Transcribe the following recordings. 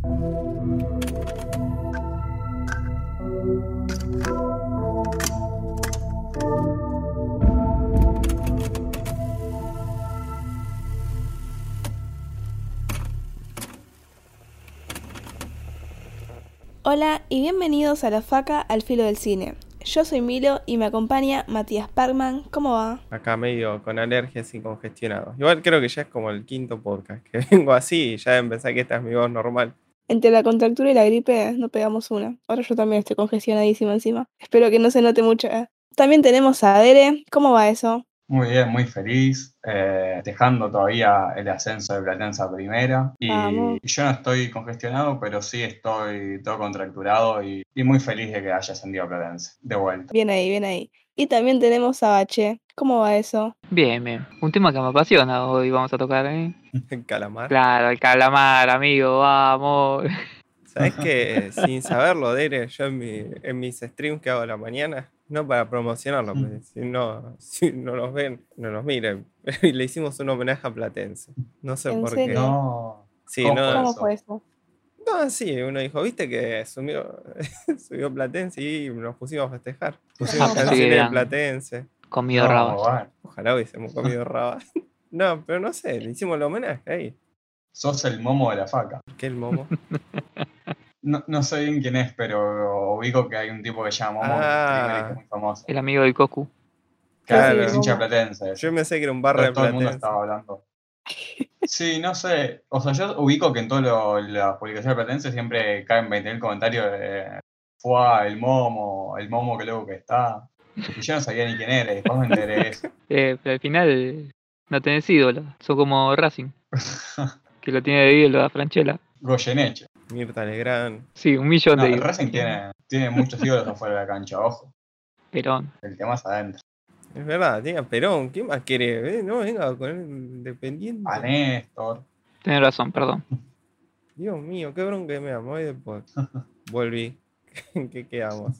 Hola y bienvenidos a La Faca al Filo del Cine. Yo soy Milo y me acompaña Matías Parkman. ¿Cómo va? Acá medio con alergias y congestionado. Igual creo que ya es como el quinto podcast que vengo así y ya empecé que esta es mi voz normal. Entre la contractura y la gripe no pegamos una. Ahora yo también estoy congestionadísima encima. Espero que no se note mucho. ¿eh? También tenemos a Dere. ¿Cómo va eso? Muy bien, muy feliz, eh, dejando todavía el ascenso de Platense a primera. Y, Vamos. y yo no estoy congestionado, pero sí estoy todo contracturado y, y muy feliz de que haya ascendido a Platense, de vuelta. Bien ahí, bien ahí. Y también tenemos a Bache. ¿Cómo va eso? Bien, bien. Un tema que me apasiona hoy vamos a tocar, ¿eh? El calamar. Claro, el calamar, amigo, vamos. ¿Sabes que Sin saberlo, Dere, yo en, mi- en mis streams que hago a la mañana, no para promocionarlo, Mm. porque si no, si no nos ven, no nos miren. Y le hicimos un homenaje a Platense. No sé ¿En por qué. No. Sí, ¿Cómo no, fue eso? no, sí, uno dijo, ¿viste que subió, subió Platense y nos pusimos a festejar? Pusimos canciones de. Platense. Comido No, rabas. Ojalá hubiésemos comido rabas. No, pero no sé, le hicimos el homenaje ahí. Sos el momo de la faca. ¿Qué el momo? No, no sé bien quién es, pero ubico que hay un tipo que se llama Momo, Ah. que es muy famoso. El amigo del Cocu. Claro, es hincha platense. Yo me sé que era un barrio Pero de todo el mundo estaba hablando. Sí, no sé. O sea, yo ubico que en todas las publicaciones de Platense siempre caen 20.000 comentarios de fue el momo, el momo que luego que está. Y yo no sabía ni quién era, y después me enteré eso. Eh, pero al final no tenés ídolo. Son como Racing, que lo tiene de ídolo a Franchella. Goyeneche. Mirta Legrand. Sí, un millón No, de ídolos. Racing tiene, tiene muchos ídolos afuera de la cancha, ojo. Perón. El tema es adentro. Es verdad, tenía Perón. ¿Quién más quiere? Eh, No, venga con el Independiente. A Néstor. Tenés razón, perdón. Dios mío, qué bronca que me amo. Hoy después volví. ¿En qué quedamos?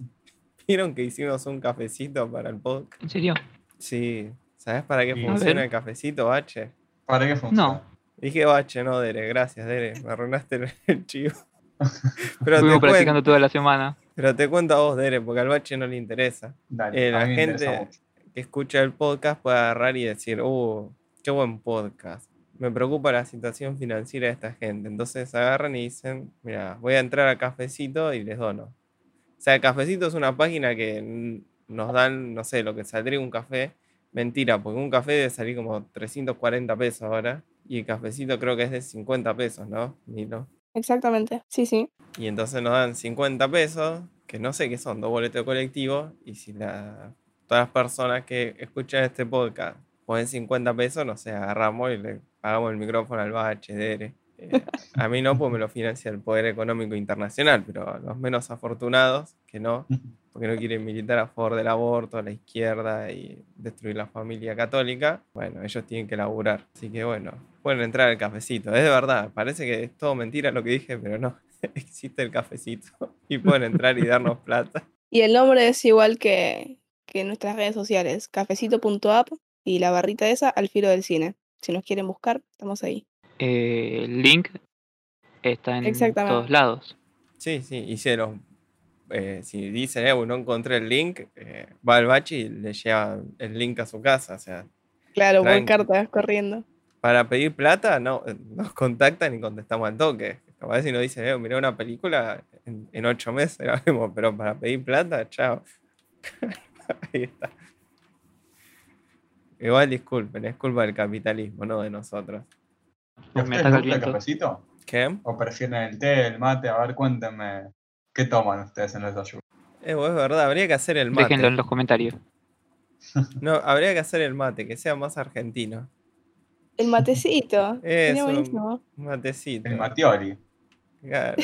¿Vieron que hicimos un cafecito para el podcast? ¿En serio? Sí. ¿Sabes para qué Sí. Funciona el cafecito, Bache? ¿Para qué funciona? No. Dije Bache, no Dere. Gracias, Dere. Me arruinaste el, el chivo. Pero cuen- practicando toda la semana. pero te cuento a vos, Dere, porque al Bache no le interesa. Dale, Eh, la gente- que escucha el podcast puede agarrar y decir, uh, qué buen podcast. Me preocupa la situación financiera de esta gente. Entonces agarran y dicen, mira, voy a entrar a Cafecito y les dono. O sea, Cafecito es una página que nos dan, no sé, lo que saldría un café. Mentira, porque un café debe salir como 340 pesos ahora. Y el cafecito creo que es de 50 pesos, ¿no? Nilo. Exactamente. Sí, sí. Y entonces nos dan 50 pesos, que no sé qué son, dos boletos de colectivo. Y si la, todas las personas que escuchan este podcast ponen 50 pesos, no sé, agarramos y le pagamos el micrófono al Dere. Eh, a mí no, pues me lo financia el Poder Económico Internacional, pero a los menos afortunados, que no, porque no quieren militar a favor del aborto, a la izquierda y destruir la familia católica, bueno, ellos tienen que laburar. Así que bueno, pueden entrar al cafecito. Es de verdad, parece que es todo mentira lo que dije, pero no, existe el cafecito y pueden entrar y darnos plata. Y el nombre es igual que, que en nuestras redes sociales. Cafecito.app y la barrita esa al filo del cine. Si nos quieren buscar, estamos ahí. Eh, el link está en todos lados. Sí, sí, y si, los- eh, si dicen, eh, no encontré el link, eh, va al bache y le lleva el link a su casa. O sea, Claro, por Tranqui. cartas corriendo. para pedir plata, no, eh, nos contactan y contestamos al toque. Capaz si nos dicen, eh, mirá una película, en, en ocho meses la vemos, pero para pedir plata, chao. Ahí está. Igual disculpen, es culpa del capitalismo, no de nosotros. ¿Y a Me ustedes les el gusta el viento. cafecito? ¿Qué? ¿O prefieren el té, el mate? A ver, cuéntenme. ¿Qué toman ustedes en el desayuno? Eh, vos, es verdad, habría que hacer el mate. Déjenlo en los comentarios. No, habría que hacer el mate, que sea más argentino. El matecito. Eso, buenísimo. un matecito. El matioli. Claro.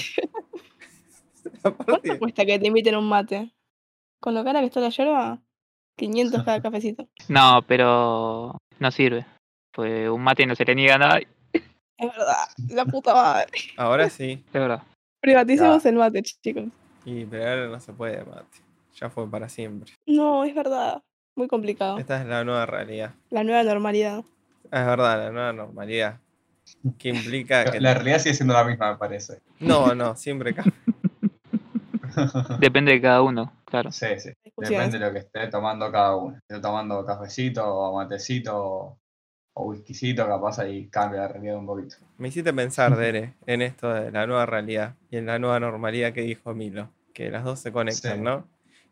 ¿Cuánto cuesta que te inviten a un mate? Con lo cara que está la yerba, 500 cada cafecito. No, pero no sirve. Pues un mate no se le niega a nadie. Es verdad, la puta madre. ahora sí. De verdad. Privaticemos el mate, chicos. Y pero ahora no se puede mate. Ya fue para siempre. No, es verdad. Muy complicado. Esta es la nueva realidad. La nueva normalidad. Ah, es verdad, la nueva normalidad. que implica que... La realidad sigue siendo la misma, me parece. No, no, siempre cambia. Depende de cada uno, claro. Sí, sí. Depende de lo que esté tomando cada uno. Esté tomando cafecito o matecito o whiskycito, capaz ahí cambia la realidad un poquito. Me hiciste pensar, Dere, en esto de la nueva realidad y en la nueva normalidad que dijo Milo, que las dos se conectan, Sí. ¿no?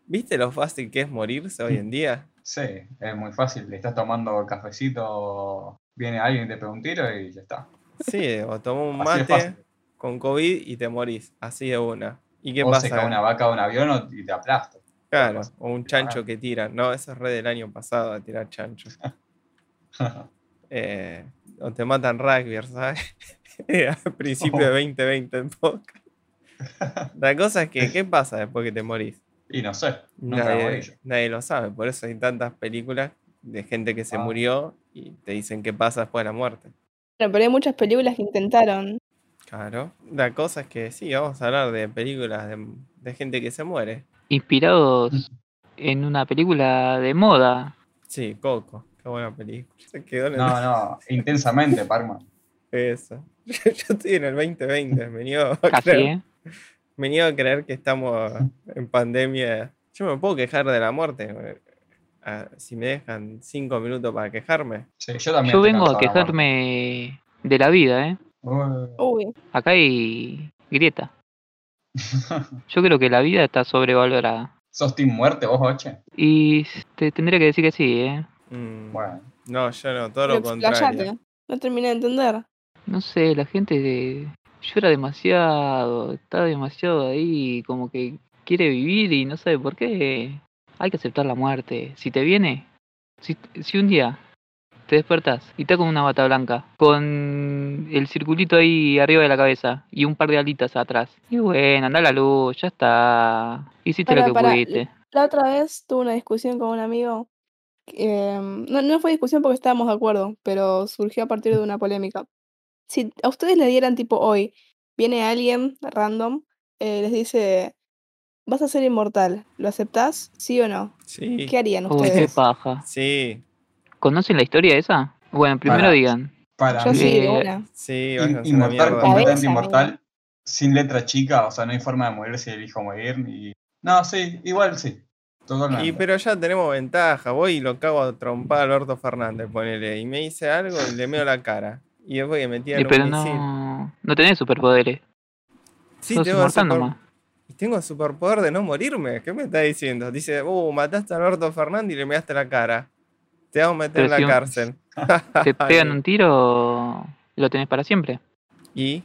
¿Viste lo fácil que es morirse hoy en día? Sí, es muy fácil. Le estás tomando cafecito, viene alguien y te pega un tiro y ya está. Sí, o tomó un mate con COVID y te morís, así de una. ¿Y qué o se pasa? cae una vaca de un avión y te aplasta. Claro, o un chancho que tira. No, eso es re del año pasado, de tirar chancho. Eh, o te matan rugby, ¿sabes? Al principio de 2020 en podcast. La cosa es que, ¿qué pasa después que te morís? y no sé, nunca Nadie, yo. nadie lo sabe, por eso hay tantas películas de gente que se Ah. murió y te dicen qué pasa después de la muerte. Bueno, pero hay muchas películas que intentaron. Claro. La cosa es que sí, vamos a hablar de películas de, de gente que se muere. Inspirados en una película de moda. Sí, Coco, qué buena película. Se quedó en el No, no, intensamente, Parma. Eso. Yo estoy en el 2020, me niego a Casi, creer, ¿eh? me niego a creer que estamos en pandemia. Yo me puedo quejar de la muerte. eh, ah, Si me dejan cinco minutos para quejarme. Sí, yo también. Yo vengo a la quejarme de la vida, ¿eh? Uy, Acá hay grieta. Yo creo que la vida está sobrevalorada. ¿Sos team muerte vos, Oche? Y te tendría que decir que sí, ¿eh? Mm, Bueno, No, yo no, todo pero lo contrario. No terminé de entender. No sé, la gente de- llora demasiado, está demasiado ahí, como que quiere vivir y no sabe por qué. Hay que aceptar la muerte. Si te viene, si, si un día te despertás y estás con una bata blanca, con el circulito ahí arriba de la cabeza y un par de alitas atrás, y bueno, anda la luz, ya está. Hiciste lo Pará, que pudiste. La otra vez tuve una discusión con un amigo. Eh, no, no fue discusión porque estábamos de acuerdo, pero surgió a partir de una polémica. Si a ustedes le dieran tipo hoy, viene alguien random, eh, les dice, vas a ser inmortal, ¿lo aceptás? ¿Sí o no? Sí, ¿Qué harían Uy, qué ustedes? paja. sí, ¿Conocen la historia esa? Bueno, primero digan. para Yo mí, sí, Eh, una. sí, in- inmortal, completamente inmortal, sin letra chica, o sea, no hay forma de morir si elijo morir. Y... No, sí, igual sí. Totalmente. Y pero ya tenemos ventaja. Voy y lo cago a trompar a Alberto Fernández, ponele. Y me dice algo y le meo la cara. Y después que me tiran pero un misil. no, no tenés superpoderes. Sí, sos tengo super- nomás. y tengo el superpoder de no morirme. ¿Qué me está diciendo? Dice, uh, mataste a Alberto Fernández y le measte la cara. Te vamos a meter Pero en la si un- cárcel. Te pegan un tiro, lo tenés para siempre. Y,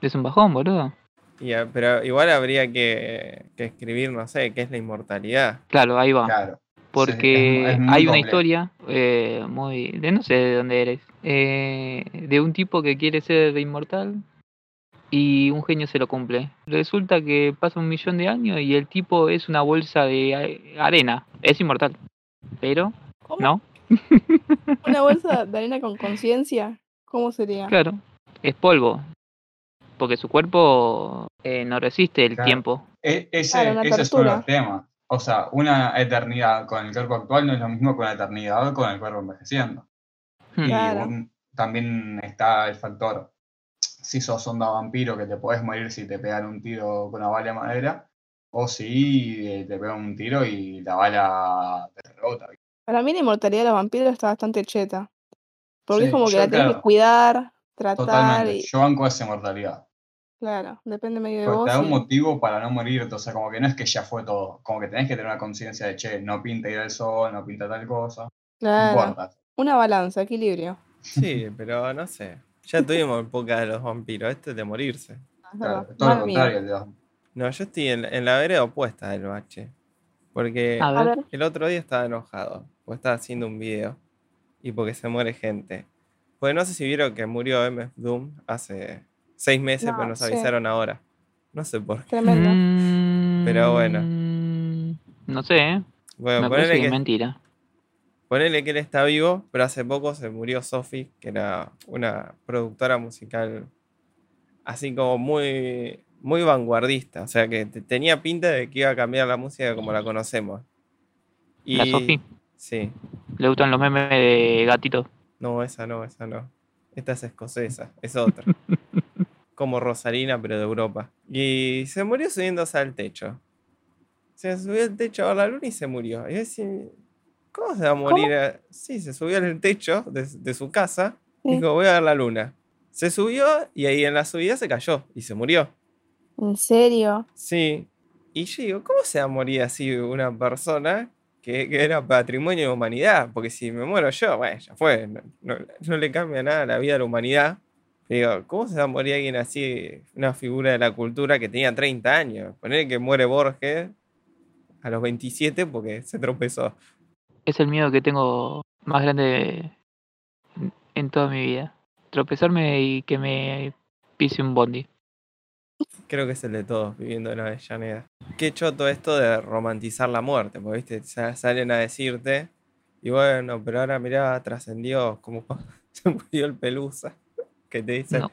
Es un bajón, boludo. Y, ah, pero igual habría que, que escribir, no sé, qué es la inmortalidad. Claro, ahí va. Claro. Porque es hay una historia eh, muy. de no sé de dónde eres. eh, de un tipo que quiere ser inmortal y un genio se lo cumple. Resulta que pasa un millón de años y el tipo es una bolsa de arena. Es inmortal. Pero, ¿Cómo? ¿no? ¿Una bolsa de arena con conciencia? ¿Cómo sería? Claro. Es polvo. Porque su cuerpo eh, no resiste el Claro. tiempo. E- ese, Claro, ese es todo tortura. el tema. O sea, una eternidad con el cuerpo actual no es lo mismo que una eternidad con el cuerpo envejeciendo. Hmm. Y Claro. un- también está el factor, si sos onda vampiro, que te podés morir si te pegan un tiro con una bala de madera, o si eh, te pegan un tiro y la bala te rebota. Para mí la inmortalidad de los vampiros está bastante cheta. Porque Sí, es como que yo, la tenés que cuidar, tratar Totalmente. y... Yo banco esa inmortalidad. Claro, depende medio de Porque vos. te da un y- motivo para no morirte, o sea, como que no es que ya fue todo, como que tenés que tener una conciencia de, che, no pinta ir al sol, no pinta tal cosa, no Claro. importa. Una balanza, equilibrio. Sí, pero no sé. Ya tuvimos época de los vampiros. Este es de morirse. Claro, todo lo Mal contrario. de los- No, yo estoy en, en la vereda opuesta del bache. Porque el otro día estaba enojado. Porque estaba haciendo un video. Y porque se muere gente. Pues no sé si vieron que murió MF Doom hace seis meses, No, pero nos sí. avisaron ahora. No sé por qué. tremendo. Pero bueno. Mm, No sé, ¿eh? Bueno, Me parece ponele que mentira. ponele que él está vivo, pero hace poco se murió Sophie, que era una productora musical así como muy, muy vanguardista. O sea que te- tenía pinta de que iba a cambiar la música como la conocemos. La Sophie. Sí. Le gustan los memes de gatito. No, esa no, esa no. Esta es escocesa, es otra. Como Rosalina, pero de Europa. Y se murió subiéndose al techo. Se subió al techo a la luna y se murió. Y yo decía, ¿cómo se va a morir? a- Sí, se subió al techo de, de su casa. Sí. Dijo, voy a ver la luna. Se subió y ahí en la subida se cayó y se murió. ¿En serio? Sí. Y yo digo, ¿cómo se va a morir así una persona que, que era patrimonio de humanidad? Porque si me muero yo, bueno, ya fue. No, no- no le cambia nada a la vida de la humanidad. Digo, ¿cómo se va a morir alguien así, una figura de la cultura que tenía 30 años? Poner que muere Borges a los 27 porque se tropezó. Es el miedo que tengo más grande en- toda mi vida. Tropezarme y que me pise un bondi. Creo que es el de todos viviendo en Avellaneda. Qué choto esto de romantizar la muerte, porque viste, Sa- salen a decirte, y bueno, pero ahora mirá, trascendió, como se murió el Pelusa, que te dicen, No.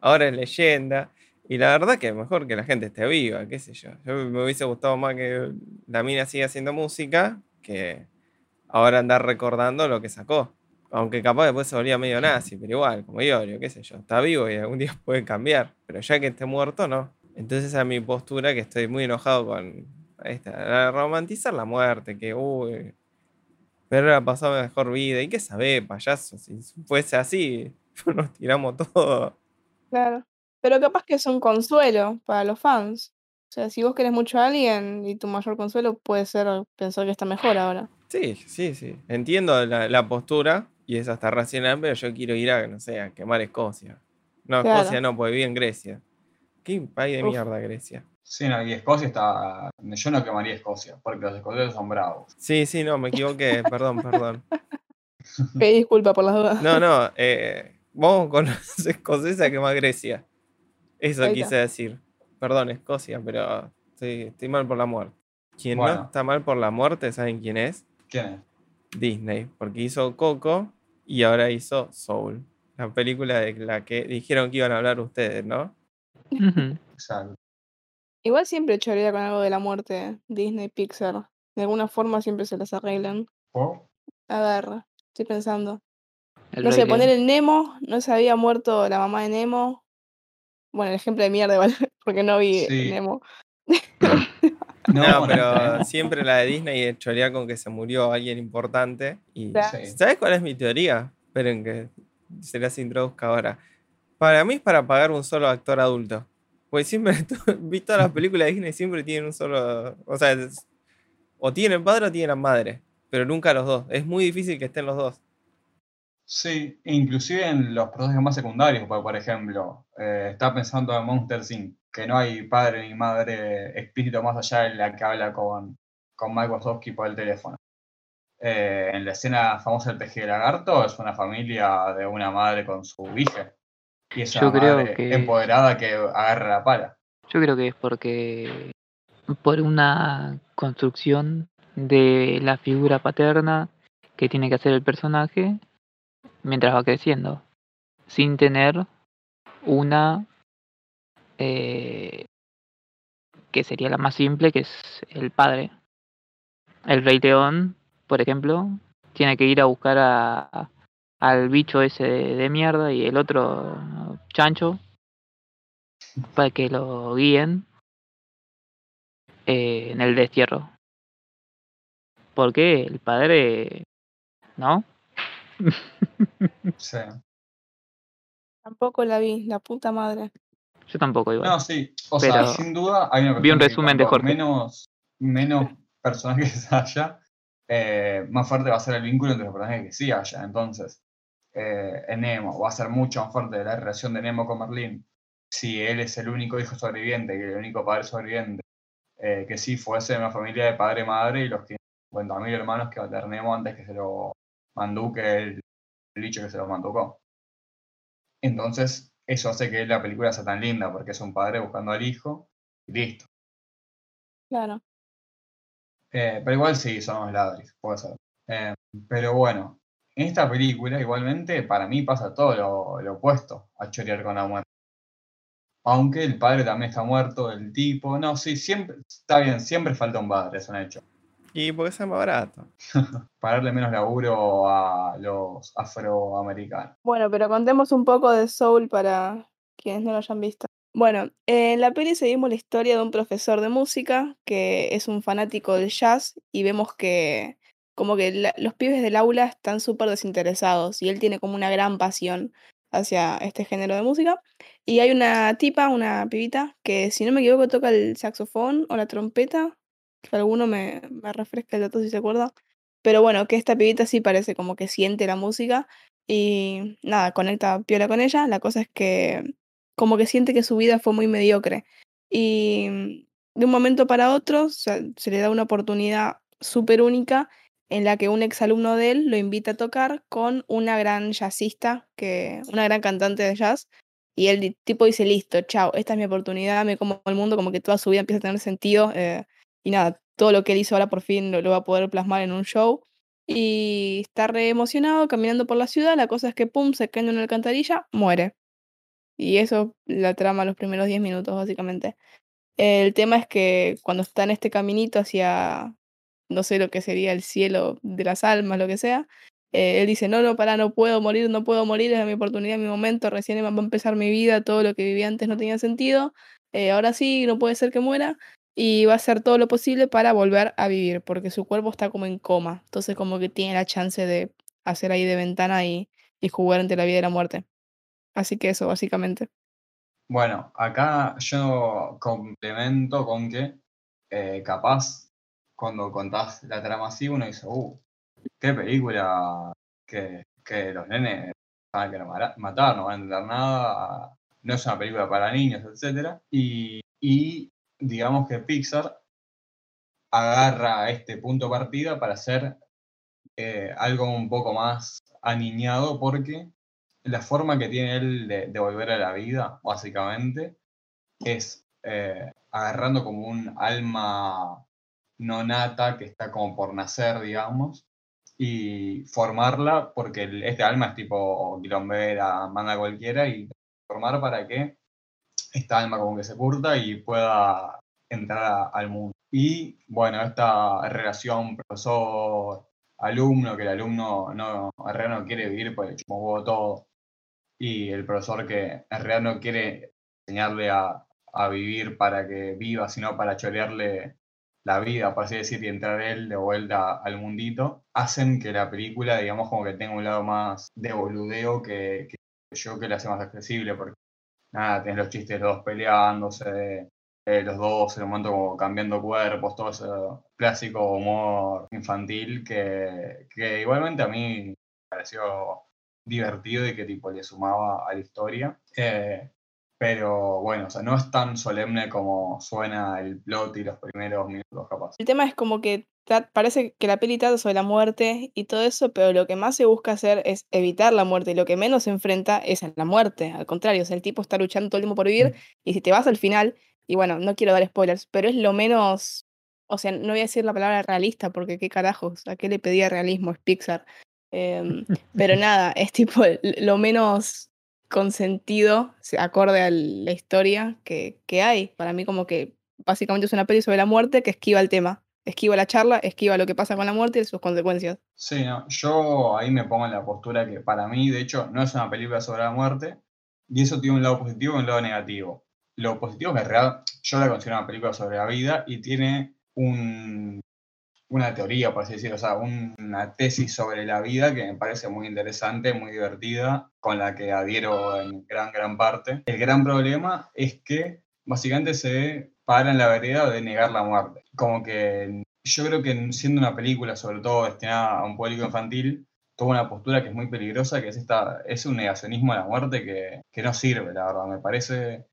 ahora es leyenda. Y la verdad que mejor que la gente esté viva, qué sé yo. Yo me hubiese gustado más que la mina siga haciendo música que ahora andar recordando lo que sacó. Aunque capaz después se volvía medio nazi, pero igual, como Iorio, qué sé yo. Está vivo y algún día puede cambiar. Pero ya que esté muerto, no. Entonces esa es mi postura que estoy muy enojado con esta. la- Romantizar la muerte, que uy. Pero era pasado mejor vida. ¿Y qué sabe, payaso? Si fuese así, nos tiramos todo. Claro. Pero capaz que es un consuelo para los fans. O sea, si vos querés mucho a alguien y tu mayor consuelo puede ser pensar que está mejor ahora. Sí, sí, sí. Entiendo la, la postura y es hasta racional, pero yo quiero ir a, no sé, a quemar Escocia. No, Claro. Escocia no, porque viví en Grecia. ¿Qué país de Uf. mierda Grecia? Sí, no, y Escocia está. Yo no quemaría Escocia, porque los escoceses son bravos. Sí, sí, no, me equivoqué, perdón, perdón. Pedí disculpa por las dudas. No, no, eh, vamos con los escoceses a quemar Grecia. Eso quise decir. Perdón, Escocia, pero estoy, estoy mal por la muerte. Quien no Bueno. está mal por la muerte, ¿saben quién es? ¿Quién es? Disney, porque hizo Coco y ahora hizo Soul. La película de la que dijeron que iban a hablar ustedes, ¿no? Exacto. Igual siempre chorea con algo de la muerte Disney, Pixar. De alguna forma siempre se las arreglan. ¿Por? A ver, estoy pensando. El No sé, poner el Nemo, no se había muerto la mamá de Nemo. Bueno, el ejemplo de mierda igual, porque no vi Sí. Nemo. No, no pero siempre la de Disney es chorear con que se murió alguien importante. Y. Sí. ¿Sabes cuál es mi teoría? Esperen que se las introduzca ahora. Para mí es para pagar un solo actor adulto. Porque siempre, vi todas las películas de Disney, siempre tienen un solo. O sea, es- o tienen padre o tienen madre. Pero nunca los dos. Es muy difícil que estén los dos. Sí, inclusive en los personajes más secundarios, porque, por ejemplo, eh, está pensando en Monster Inc., que no hay padre ni madre explícito más allá de la que habla con, con Mike Wazowski por el teléfono. Eh, en la escena famosa del peje de lagarto es una familia de una madre con su hija. Y es Yo una creo madre que- empoderada que agarra la pala. Yo creo que es porque por una construcción de la figura paterna que tiene que hacer el personaje mientras va creciendo, sin tener una eh, que sería la más simple, que es el padre. El Rey León, por ejemplo, tiene que ir a buscar a, al bicho ese de, de mierda y el otro chancho para que lo guíen eh, en el destierro. Porque el padre, ¿no? Sí. Tampoco la vi, la puta madre. Yo tampoco igual. No, sí. O Pero sea, sin duda hay una vi un resumen de Jorge. Menos, menos personajes haya, eh, más fuerte va a ser el vínculo entre los personajes que sí haya. Entonces, eh, en Nemo va a ser mucho más fuerte la relación de Nemo con Merlín si él es el único hijo sobreviviente, que el único padre sobreviviente, eh, que si fuese una familia de padre y madre y los 50.000 hermanos que va a tener Nemo antes que se lo manduque el, el bicho que se lo manducó. Entonces, eso hace que la película sea tan linda, porque es un padre buscando al hijo y listo. Claro. Eh, pero igual sí, son los ladris, puede ser. Eh, pero bueno, en esta película igualmente para mí pasa todo lo, lo opuesto a chorear con la muerte. Aunque el padre también está muerto, el tipo, no, sí, siempre, está bien, siempre falta un padre, es un hecho. Y porque sea más barato. Para darle menos laburo a los afroamericanos. Bueno, pero contemos un poco de Soul para quienes no lo hayan visto. Bueno, en la peli seguimos la historia de un profesor de música que es un fanático del jazz y vemos que como que la- los pibes del aula están súper desinteresados y él tiene como una gran pasión hacia este género de música. Y hay una tipa, una pibita, que si no me equivoco toca el saxofón o la trompeta, que alguno me, me refresca el dato si se acuerda. Pero bueno, que esta pibita sí parece como que siente la música y nada, conecta piola con ella. La cosa es que como que siente que su vida fue muy mediocre. Y mm, de un momento para otro se, le da una oportunidad súper única en la que un exalumno de él lo invita a tocar con una gran jazzista, que, una gran cantante de jazz. Y di- tipo dice, listo, chao, esta es mi oportunidad, me como el mundo, como que toda su vida empieza a tener sentido. eh, y nada, todo lo que él hizo ahora por fin lo, va a poder plasmar en un show. Y está re emocionado caminando por la ciudad. La cosa es que, pum, se cae en una alcantarilla, muere. Y eso la trama los primeros 10 minutos, básicamente. El tema es que cuando está en este caminito hacia, no sé lo que sería el cielo de las almas, lo que sea, eh, él dice, no, no, pará, no puedo morir, no puedo morir, es mi oportunidad, mi momento, recién va a empezar mi vida, todo lo que viví antes no tenía sentido, eh, ahora sí, no puede ser que muera, y va a hacer todo lo posible para volver a vivir, porque su cuerpo está como en coma, entonces como que tiene la chance de hacer ahí de ventana y, y jugar entre la vida y la muerte. Así que eso, básicamente. Bueno, acá yo complemento con que eh, capaz cuando contás la trama así uno dice, uh, qué película que, que los nenes van a querer matar, no van a entender nada, no es una película para niños, etc. Y digamos que Pixar agarra este punto de partida para hacer eh, algo un poco más aniñado porque la forma que tiene él de, volver a la vida, básicamente, es eh, agarrando como un alma no nata que está como por nacer, digamos, y formarla, porque este alma es tipo quilombera, manda cualquiera, y formar para que esta alma como que se curta y pueda entrar a- al mundo. Y bueno, esta relación profesor-alumno, que el alumno no, en realidad no quiere vivir porque le chupa un huevo todo, y el profesor que en realidad no quiere enseñarle a, a vivir para que viva, sino para chorearle la vida, por así decir, y entrar él de vuelta al mundito, hacen que la película, digamos, como que tenga un lado más de boludeo que, que yo que la hace más accesible, porque nada, tenés los chistes los dos peleándose, eh, los dos en un momento como cambiando cuerpos, todo ese clásico humor infantil que, que igualmente a mí me pareció divertido y que tipo le sumaba a la historia. Eh, pero bueno, o sea, no es tan solemne como suena el plot y los primeros minutos capaz. El tema es como que parece que la peli trata sobre la muerte y todo eso, pero lo que más se busca hacer es evitar la muerte y lo que menos se enfrenta es a la muerte. Al contrario, o sea, el tipo está luchando todo el tiempo por vivir y si te vas al final, y bueno, no quiero dar spoilers, pero es lo menos, o sea, no voy a decir la palabra realista porque qué carajos, ¿a qué le pedía realismo? Es Pixar. Em, pero nada, es tipo lo menos consentido, se- acorde a la historia que, que hay. Para mí como que básicamente es una peli sobre la muerte que esquiva el tema, esquiva la charla, esquiva lo que pasa con la muerte y sus consecuencias. Sí, no, yo ahí me pongo en la postura que para mí, de hecho, no es una película sobre la muerte, y eso tiene un lado positivo y un lado negativo. Lo positivo es que en realidad yo la considero una película sobre la vida y tiene un, una teoría, por así decirlo, o sea, un- una tesis sobre la vida que me parece muy interesante, muy divertida, con la que adhiero en gran, gran parte. El gran problema es que básicamente se para en la vereda de negar la muerte. Como que yo creo que siendo una película, sobre todo destinada a un público infantil, toma una postura que es muy peligrosa, que es esta, es un negacionismo a la muerte que, que no sirve, la verdad, me parece.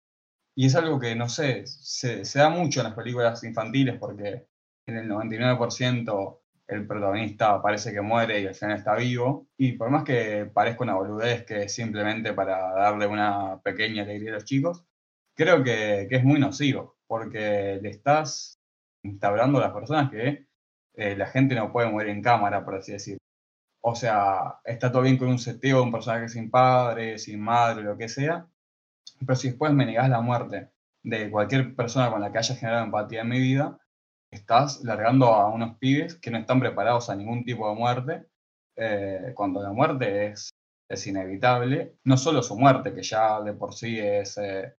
Y es algo que, no sé, se, se da mucho en las películas infantiles porque en el 99% el protagonista parece que muere y al final está vivo. Y por más que parezca una boludez que es simplemente para darle una pequeña alegría a los chicos, creo que, que es muy nocivo, porque le estás instaurando a las personas que eh, la gente no puede morir en cámara, por así decirlo. O sea, está todo bien con un seteo un personaje sin padre, sin madre, lo que sea, pero si después me negás la muerte de cualquier persona con la que haya generado empatía en mi vida, estás largando a unos pibes que no están preparados a ningún tipo de muerte, eh, cuando la muerte es, es inevitable, no solo su muerte, que ya de por sí es eh,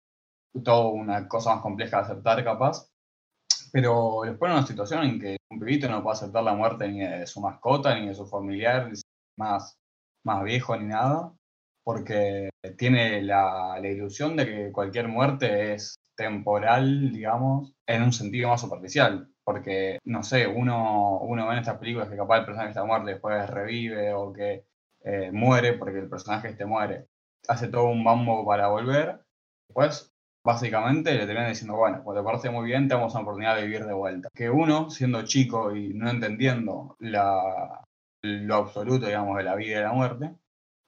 toda una cosa más compleja de aceptar capaz, pero les pone una situación en que un pibito no puede aceptar la muerte ni de su mascota, ni de su familiar más, más viejo, ni nada, porque tiene la, ilusión de que cualquier muerte es temporal, digamos, en un sentido más superficial. Porque, no sé, uno, uno ve en estas películas que capaz el personaje está muerto y después revive o que eh, muere porque el personaje este muere. Hace todo un mambo para volver. Después, básicamente, le terminan diciendo, bueno, pues te parece muy bien, tenemos una oportunidad de vivir de vuelta. Que uno, siendo chico y no entendiendo la, lo absoluto, digamos, de la vida y la muerte,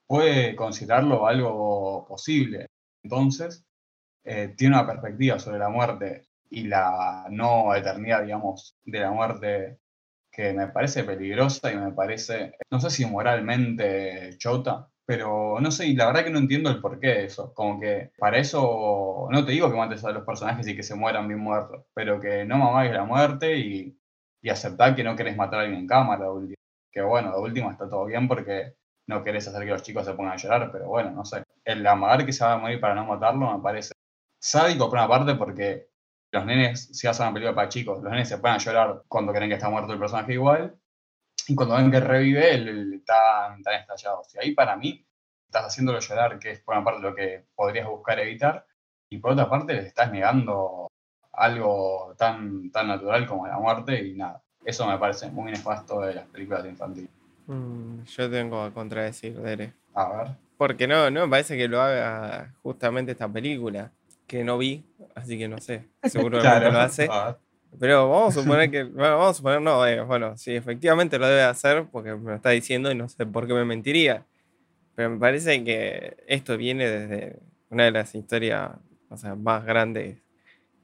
puede considerarlo algo posible. Entonces, eh, tiene una perspectiva sobre la muerte y la no eternidad, digamos, de la muerte que me parece peligrosa y me parece, no sé si moralmente chota, pero no sé, y la verdad que no entiendo el porqué de eso. Como que para eso, no te digo que mates a los personajes y que se mueran bien muertos, pero que no mamáis la muerte y, y aceptar que no querés matar a alguien en cámara. Que bueno, de última está todo bien porque no querés hacer que los chicos se pongan a llorar, pero bueno, no sé. El amagar que se va a morir para no matarlo me parece sádico por una parte porque los nenes, si hacen una película para chicos, los nenes se ponen a llorar cuando creen que está muerto el personaje igual, y cuando ven que revive, él, están, tan estallados. Y ahí para mí estás haciéndolo llorar, que es por una parte lo que podrías buscar evitar, y por otra parte le estás negando algo tan, tan natural como la muerte y nada. Eso me parece muy nefasto de las películas infantiles. Mm, yo tengo a contradecir, Dere. A ver. Porque no, no me parece que lo haga justamente esta película que no vi, así que no sé, seguro Claro. lo hace. Pero vamos a suponer que, bueno, vamos a suponer, no, eh, bueno, sí, efectivamente lo debe hacer porque me lo está diciendo y no sé por qué me mentiría. Pero me parece que esto viene desde una de las historias o sea, más grandes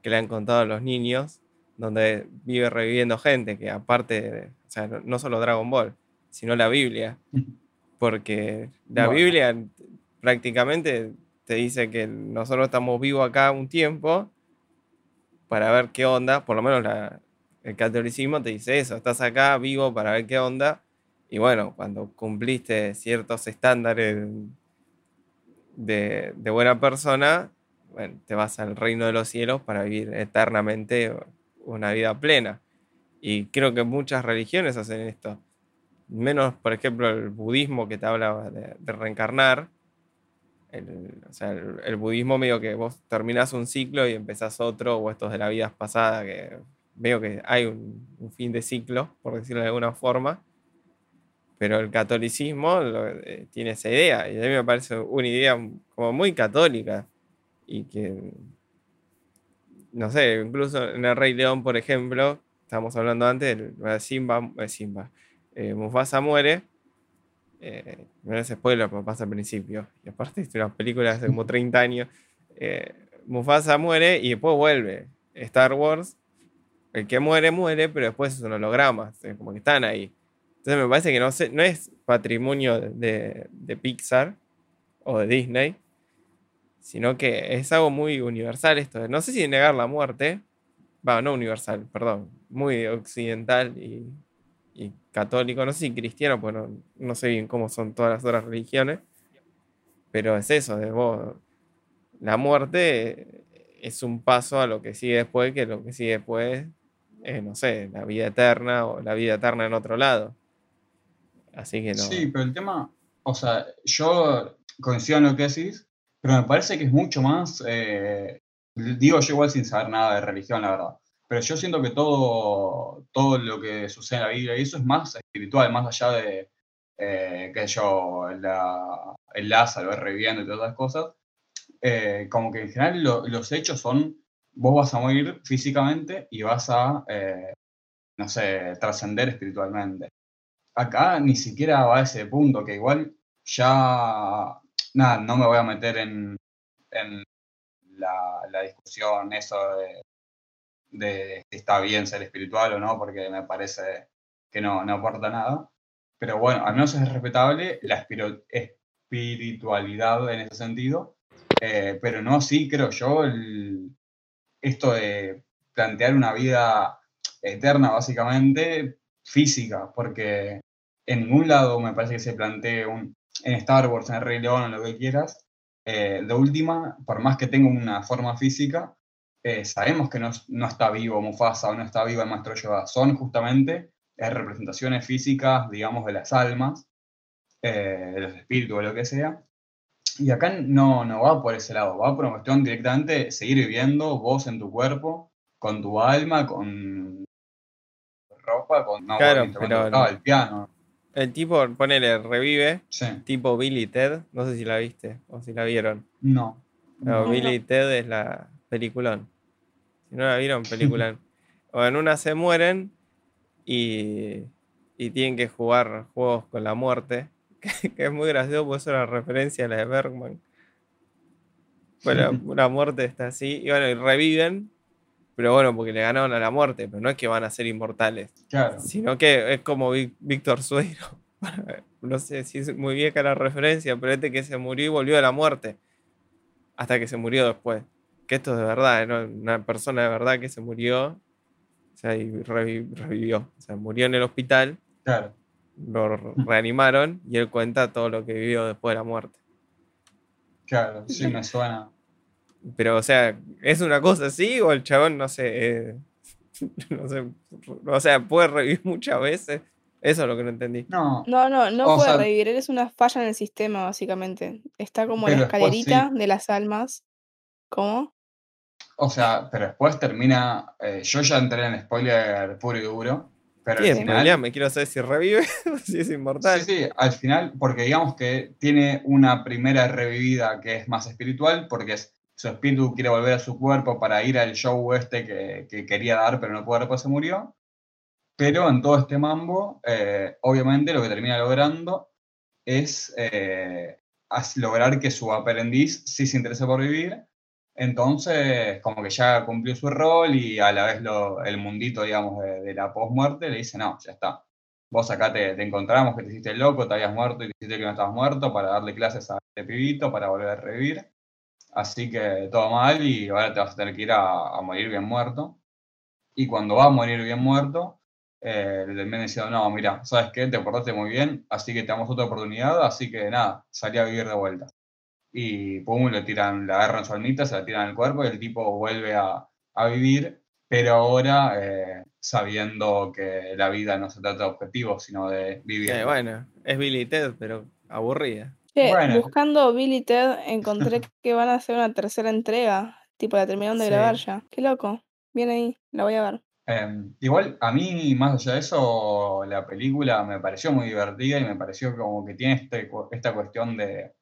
que le han contado a los niños, donde vive reviviendo gente, que aparte, de, o sea, no, no solo Dragon Ball, sino la Biblia. Porque la Bueno. Biblia prácticamente te dice que nosotros estamos vivos acá un tiempo para ver qué onda, por lo menos la- el catolicismo te dice eso, estás acá vivo para ver qué onda, y bueno, cuando cumpliste ciertos estándares de, de buena persona, bueno, te vas al reino de los cielos para vivir eternamente una vida plena. Y creo que muchas religiones hacen esto. Menos, por ejemplo, el budismo que te hablaba de, de reencarnar. El, o sea, el, el budismo medio que vos terminás un ciclo y empezás otro, o estos de la vida pasada, que veo que hay un, un fin de ciclo, por decirlo de alguna forma. Pero el catolicismo lo- eh, tiene esa idea, y a mí me parece una idea como muy católica, y que, no sé, incluso en el Rey León, por ejemplo, estábamos hablando antes, el, Simba, eh, Simba eh, Mufasa muere, eh, no es spoiler, pero pasa al principio. Y aparte, es una película de hace como 30 años. eh, Mufasa muere y después vuelve. Star Wars, el que muere, muere, pero después es un holograma. como que están ahí. Entonces me parece que no, es patrimonio de, Pixar o de Disney, sino que es algo muy universal esto. No sé si negar la muerte, va, no universal, perdón, muy occidental y, y católico, no sé si cristiano, pues no, no sé bien cómo son todas las otras religiones, pero es eso, de vos, la muerte es un paso a lo que sigue después, que lo que sigue después es, no sé, la vida eterna o la vida eterna en otro lado. Así que no. Sí, pero el tema, o sea, yo coincido en lo que decís, pero me parece que es mucho más, eh, digo yo igual sin saber nada de religión, la verdad, pero yo siento que todo, todo lo que sucede en la Biblia y eso es más espiritual, más allá de, eh, sé yo, la- el Lázaro es reviviendo y todas esas cosas, eh, como que en general lo- los hechos son, vos vas a morir físicamente y vas a, eh, no sé, trascender espiritualmente. Acá ni siquiera va a ese punto, que igual ya, nada, no me voy a meter en, en la, la discusión eso de, de si está bien ser espiritual o no, porque me parece que no, no aporta nada. Pero bueno, al menos es respetable la espiritualidad en ese sentido, eh, pero no así, creo yo, el- esto de plantear una vida eterna, básicamente, física, porque en ningún lado me parece que se plantee un, en Star Wars, en Rey León, en lo que quieras, eh, de última, por más que tenga una forma física, eh, sabemos que no, no, está vivo Mufasa o no está vivo el Maestro Yoda, son justamente eh, representaciones físicas, digamos, de las almas, de los espíritus o lo que sea, y acá no, no va por ese lado, va por una cuestión directamente seguir viviendo vos en tu cuerpo, con tu alma, con ropa, con no, claro, pero el piano. El tipo, ponele, revive, tipo Billy Ted, no sé si la viste o si la vieron. No. no, Billy Ted es la peliculón. Si no la vieron, peliculón. o en una se mueren y, y tienen que jugar juegos con la muerte que, es muy gracioso, porque eso era referencia a la de Bergman. Bueno, la muerte está así, y bueno, y reviven, pero bueno, porque le ganaron a la muerte, pero no es que van a ser inmortales, claro. sino que es como Víctor Sueiro. no sé si es muy vieja la referencia, pero este que se murió y volvió a la muerte, hasta que se murió después. Que esto es de verdad, ¿no? una persona de verdad que se murió, o sea, y revivió, o sea, murió en el hospital. Claro lo reanimaron y él cuenta todo lo que vivió después de la muerte. Claro, sí me suena. Pero, o sea, ¿es una cosa así o el chabón, no sé, eh, no sé, o sea, puede revivir muchas veces? Eso es lo que no entendí. No, no, no, no puede revivir, él es una falla en el sistema, básicamente. Está como en la escalerita de las almas. ¿Cómo? O sea, pero después termina, eh, yo ya entré en spoiler puro y duro, pero al final, me quiero saber si revive si es inmortal. Sí, sí, al final, porque digamos que tiene una primera revivida que es más espiritual, porque su espíritu quiere volver a su cuerpo para ir al show este que, quería dar, pero no pudo, después se murió. Pero en todo este mambo, eh, obviamente lo que termina logrando es eh, lograr que su aprendiz sí se interese por vivir entonces, como que ya cumplió su rol y a la vez lo, el mundito, digamos, de, la post-muerte le dice, no, ya está. Vos acá te, encontramos que te hiciste loco, te habías muerto y te que no estabas muerto para darle clases a este pibito, para volver a revivir. Así que todo mal y ahora te vas a tener que ir a, morir bien muerto. Y cuando va a morir bien muerto, eh, le termina diciendo, no, mira, ¿sabes qué? Te portaste muy bien, así que te damos otra oportunidad, así que nada, salí a vivir de vuelta y pum, le tiran, la agarran su almita, se la tiran al cuerpo y el tipo vuelve a, vivir, pero ahora eh, sabiendo que la vida no se trata de objetivos, sino de vivir. bueno, es Billy Ted, pero aburrida. Buscando Billy Ted encontré que van a hacer una tercera entrega, tipo la terminaron de grabar ya. Qué loco. Bien ahí, la voy a ver. Em, igual, a mí, más allá de eso, la película me pareció muy divertida y me pareció como que tiene este, esta cuestión de,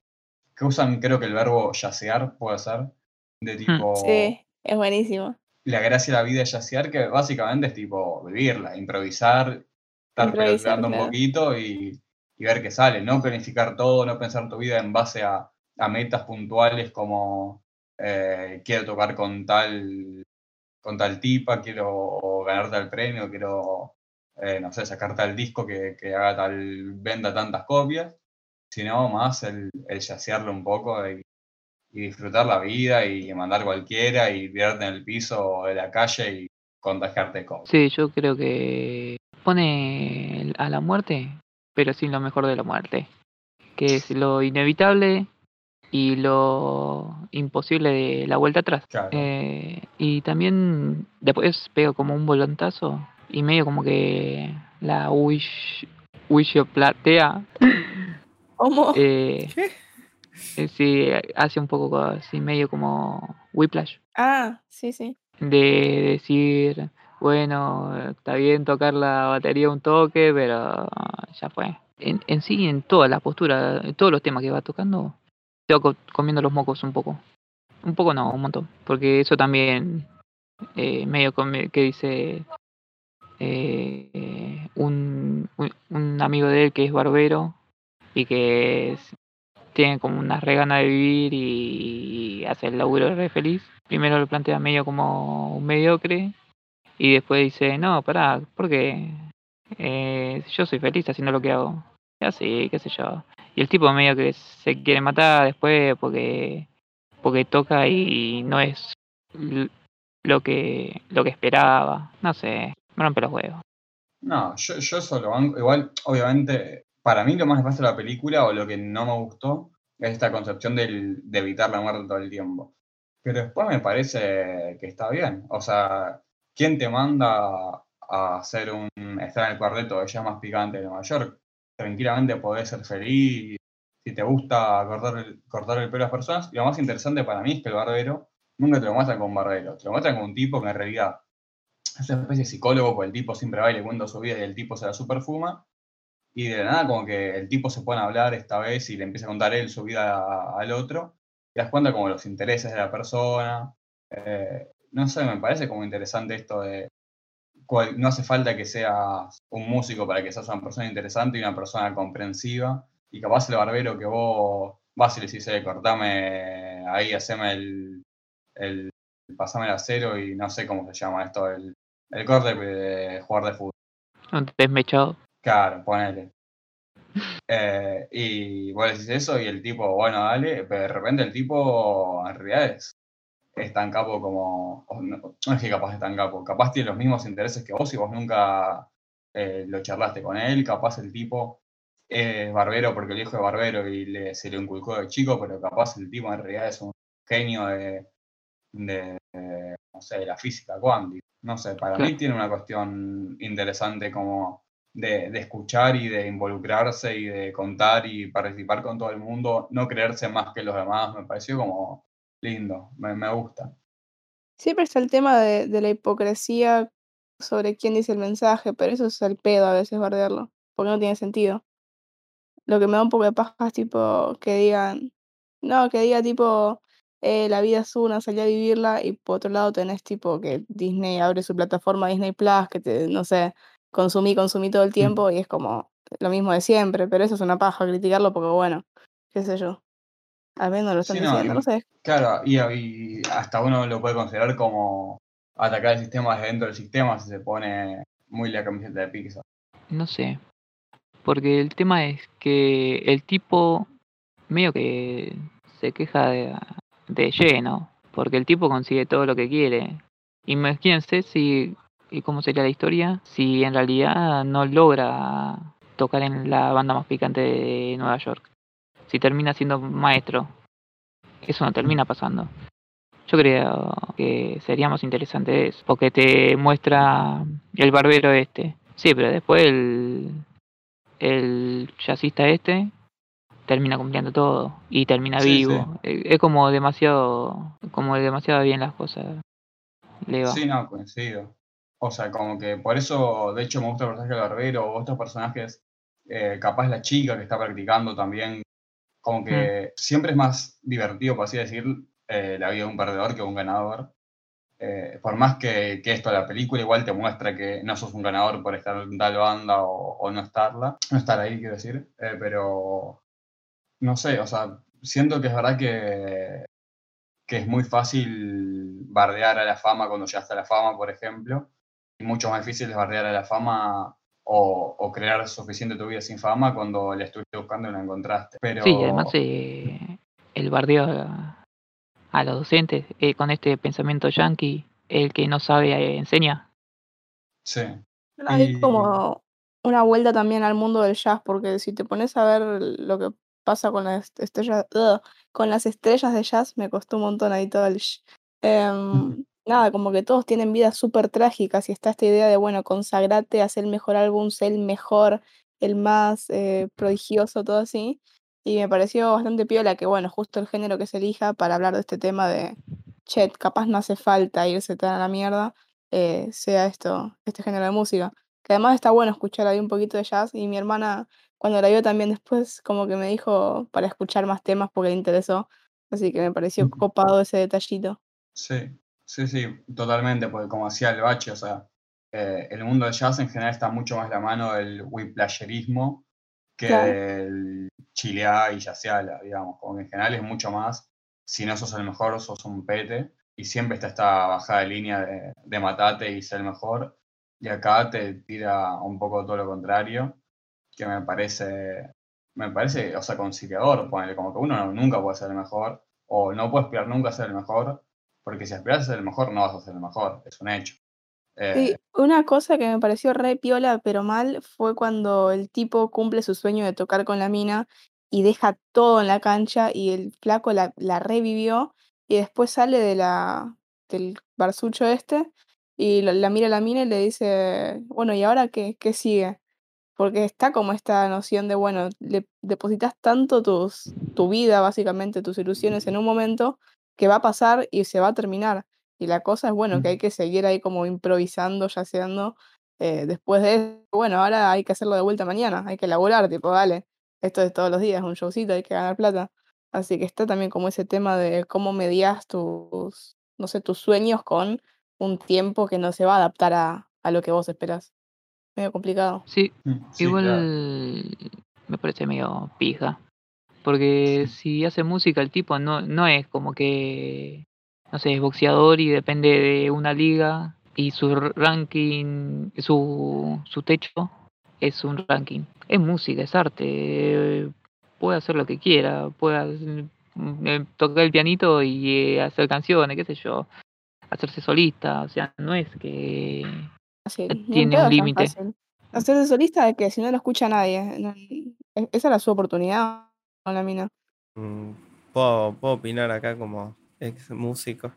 que usan creo que el verbo yacear, puede ser, de hmm. tipo... Sí, es buenísimo. La gracia de la vida es yacear, que básicamente es tipo vivirla, improvisar, estar preguntando un poquito y, ver qué sale, no planificar todo, no pensar tu vida en base a, metas puntuales como eh, quiero tocar con tal, con tal tipa, quiero ganar tal premio, quiero, eh, no sé, sacar tal disco que, que haga tal, venda tantas copias sino más el, el yacearlo un poco y, disfrutar la vida y mandar cualquiera y tirarte en el piso de la calle y contagiarte de COVID. Sí, yo creo que pone a la muerte, pero sin lo mejor de la muerte, que es lo inevitable y lo imposible de la vuelta atrás. Eh, y también después pego como un volantazo y medio como que la wish, wish platea ¿Cómo? Eh, eh, sí, hace un poco así, medio como Whiplash. Ah, sí, sí. De decir, bueno, está bien tocar la batería un toque, pero ya fue. En, en sí, en toda la postura, en todos los temas que va tocando, estoy comiendo los mocos un poco. Un poco no, un montón. Porque eso también, eh, medio que dice eh, un, un amigo de él que es barbero, y que tiene como una regana de vivir y hace el laburo re feliz. Primero lo plantea medio como un mediocre y después dice, no, pará, porque eh, yo soy feliz haciendo lo que hago. Y así, qué sé yo. Y el tipo medio que se quiere matar después porque porque toca y no es lo que lo que esperaba. No sé. Me rompe los huevos. No, yo, yo solo banco. Igual, obviamente, para mí lo más nefasto de la película o lo que no me gustó es esta concepción de evitar la muerte todo el tiempo. Pero después me parece que está bien. O sea, ¿quién te manda a un estar en el cuarteto de más picante de Nueva York? Tranquilamente podés ser feliz. Si te gusta cortar el, pelo a las personas. Y lo más interesante para mí es que el barbero nunca te lo muestran con barbero. Te lo muestran con un tipo que en realidad es una especie de psicólogo, porque el tipo siempre va y le su vida y el tipo se la superfuma. Y de la nada, como que el tipo se pone a hablar esta vez y le empieza a contar él su vida al otro. Te das cuenta como los intereses de la persona. Eh, no sé, me parece como interesante esto de. cual- no hace falta que seas un músico para que seas una persona interesante y una persona comprensiva. Y capaz el barbero que vos vas y le decís, eh, cortame ahí, haceme el, el pasame el acero y no sé cómo se llama esto, el, el corte de jugar de fútbol. Un desmechado. Claro, ponele. Eh, y vos le decís eso y el tipo, bueno, dale, pero de repente el tipo en realidad es, es tan capo como, no, no es que capaz es tan capo, capaz tiene los mismos intereses que vos y vos nunca eh, lo charlaste con él, capaz el tipo es barbero porque el hijo es barbero y le, se lo inculcó de chico, pero capaz el tipo en realidad es un genio de, de, de, no sé, de la física cuántica. No sé, para mí tiene una cuestión interesante como de, escuchar y de involucrarse y de contar y participar con todo el mundo, no creerse más que los demás, me pareció como lindo, me, me gusta. Siempre está el tema de, de la hipocresía sobre quién dice el mensaje, pero eso es el pedo a veces bardearlo, porque no tiene sentido. Lo que me da un poco de paja es tipo que digan, no, que diga tipo, eh, la vida es una, salí a vivirla, y por otro lado tenés tipo que Disney abre su plataforma Disney Plus, que te, no sé, consumí, consumí todo el tiempo, y es como lo mismo de siempre, pero eso es una paja criticarlo porque bueno, qué sé yo. Al menos lo están Sí, no, diciendo, y- no sé. Claro, y, y hasta uno lo puede considerar como atacar el sistema desde dentro del sistema si se pone muy la camiseta de Pixar. No sé. Porque el tema es que el tipo medio que se queja de, de lleno. Porque el tipo consigue todo lo que quiere. Imagínense si. ¿Y cómo sería la historia? Si en realidad no logra tocar en la banda más picante de Nueva York. Si termina siendo maestro. Eso no termina pasando. Yo creo que sería más interesante eso. Porque te muestra el barbero este. Sí, pero después el, el jazzista este termina cumpliendo todo y termina Sí, vivo. Es como demasiado, como demasiado bien las cosas. Le va. Sí, no, coincido. O sea, como que por eso, de hecho, me gusta el personaje del barbero o otros personajes, eh, capaz la chica que está practicando también, como que siempre es más divertido, por así decir, eh, la vida de un perdedor que de un ganador. Eh, por más que, que esto, la película igual te muestra que no sos un ganador por estar en tal banda o, o no estarla, no estar ahí, quiero decir, pero no sé, o sea, siento que es verdad que, que es muy fácil bardear a la fama cuando ya está la fama, por ejemplo, y mucho más difícil es bardear a la fama o, o crear suficiente tu vida sin fama cuando la estuviste buscando y la encontraste. Pero Sí, además eh, el bardeo a, los docentes eh, con este pensamiento yankee, el que no sabe eh, enseña. sí, Hay Y- como una vuelta también al mundo del jazz, porque si te pones a ver lo que pasa con las estrellas, ugh, con las estrellas de jazz, me costó un montón ahí todo el em, nada, como que todos tienen vidas súper trágicas y está esta idea de, bueno, consagrate, hacer el mejor álbum, ser el mejor, el más eh, prodigioso, todo así. Y me pareció bastante piola que, bueno, justo el género que se elija para hablar de este tema de, che, capaz no hace falta irse tan a la mierda, eh, sea esto, este género de música. Que además está bueno escuchar ahí un poquito de jazz y mi hermana cuando la vio también después como que me dijo para escuchar más temas porque le interesó. Así que me pareció copado ese detallito. sí, sí, sí, totalmente, porque como decía el bache, o sea, eh, el mundo del jazz en general está mucho más la mano del whiplasherismo que Claro. del chileá y jazzeala, digamos, como que en general es mucho más, si no sos el mejor, sos un pete, y siempre está esta bajada de línea de, de matate y ser el mejor, y acá te tira un poco todo lo contrario, que me parece, me parece, o sea, conciliador, ponele, como que uno no- nunca puede ser el mejor, o no puede aspirar nunca a ser el mejor, porque si aspiras a ser el mejor, no vas a ser el mejor, es un hecho. Eh, Sí, una cosa que me pareció re piola, pero mal, fue cuando el tipo cumple su sueño de tocar con la mina y deja todo en la cancha y el flaco la, la revivió y después sale de la, del barsucho este y la, la mira a la mina y le dice, bueno, ¿y ahora qué, qué sigue? Porque está como esta noción de, bueno, le depositas tanto tus, tu vida, básicamente, tus ilusiones en un momento que va a pasar y se va a terminar. Y la cosa es, bueno, que hay que seguir ahí como improvisando, yaceando. eh, después de eso, bueno, ahora hay que hacerlo de vuelta mañana, hay que laburar, tipo, dale, esto es todos los días, un showcito, hay que ganar plata. Así que está también como ese tema de cómo medias tus, no sé, tus sueños con un tiempo que no se va a adaptar a, a lo que vos esperás. Medio complicado. Sí, sí, igual claro. me parece medio pija. Porque si hace música el tipo no, no es como que, no sé, es boxeador y depende de una liga y su ranking, su, su techo es un ranking. Es música, es arte. Puede hacer lo que quiera, puede hacer- eh, tocar el pianito y eh, hacer canciones, qué sé yo, hacerse solista. O sea, no es que tiene un es límite. Hacerse solista de que si no lo escucha nadie. e- esa era su oportunidad con la mina. Mm, ¿Puedo, puedo opinar acá como ex músico?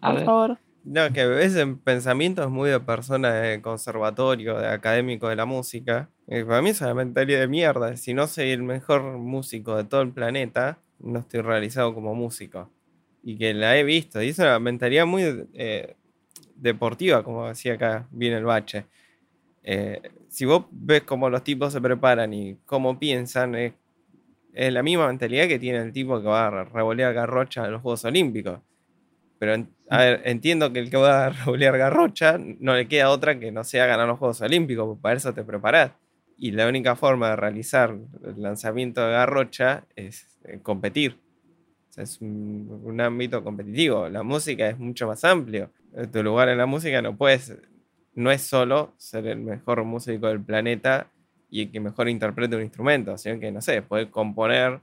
A Por ver. favor. No, que ese pensamiento es muy de persona de conservatorio, de académico de la música. Para mí es una mentalidad de mierda. Si no soy el mejor músico de todo el planeta, no estoy realizado como músico. Y que la he visto. Y es una mentalidad muy eh, deportiva, como decía acá, viene el bache. Eh, si vos ves cómo los tipos se preparan y cómo piensan, es, es la misma mentalidad que tiene el tipo que va a revolear garrocha a los Juegos Olímpicos. Pero, en- entiendo que el que va a revolear garrocha no le queda otra que no sea ganar los Juegos Olímpicos, porque para eso te preparás. Y la única forma de realizar el lanzamiento de garrocha es eh, competir. Es un, ámbito competitivo. La música es mucho más amplio. Tu lugar en la música no puedes, no es solo ser el mejor músico del planeta y que mejor interprete un instrumento, sino que, no sé, puedes componer,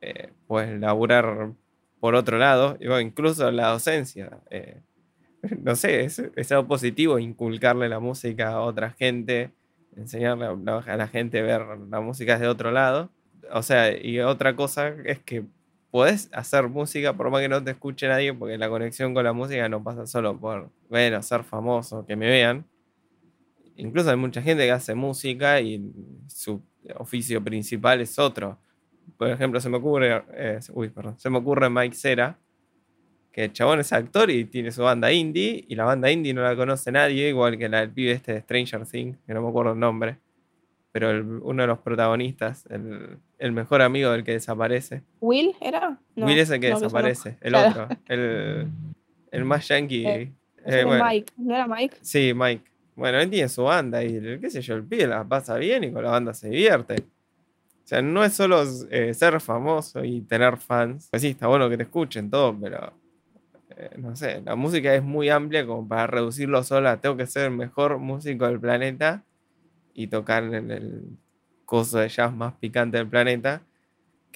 eh, puedes laburar por otro lado, y bueno, incluso la docencia. eh, no sé, es, es algo positivo inculcarle la música a otra gente, enseñarle a a la gente a ver la música desde otro lado. O sea, y otra cosa es que podés hacer música por más que no te escuche nadie, porque la conexión con la música no pasa solo por, bueno, ser famoso, que me vean. Incluso hay mucha gente que hace música y su oficio principal es otro. Por ejemplo, se me ocurre, eh, uy, perdón, se me ocurre Mike Cera, que el chabón es actor y tiene su banda indie, y la banda indie no la conoce nadie, igual que la del pibe este de Stranger Things, que no me acuerdo el nombre, pero el- uno de los protagonistas, el, el mejor amigo del que desaparece. ¿Will era? No, Will es el que no, ese no. desaparece, el Claro. otro, el, el más yankee. Eh, eh, bueno, Mike. ¿No era Mike? Sí, Mike. Bueno, él tiene su banda y el- qué sé yo, el pibe la pasa bien y con la banda se divierte. O sea, no es solo eh, ser famoso y tener fans. Pues sí, está bueno que te escuchen todo, pero eh, no sé, la música es muy amplia como para reducirlo solo a tengo que ser el mejor músico del planeta y tocar en el coso de jazz más picante del planeta.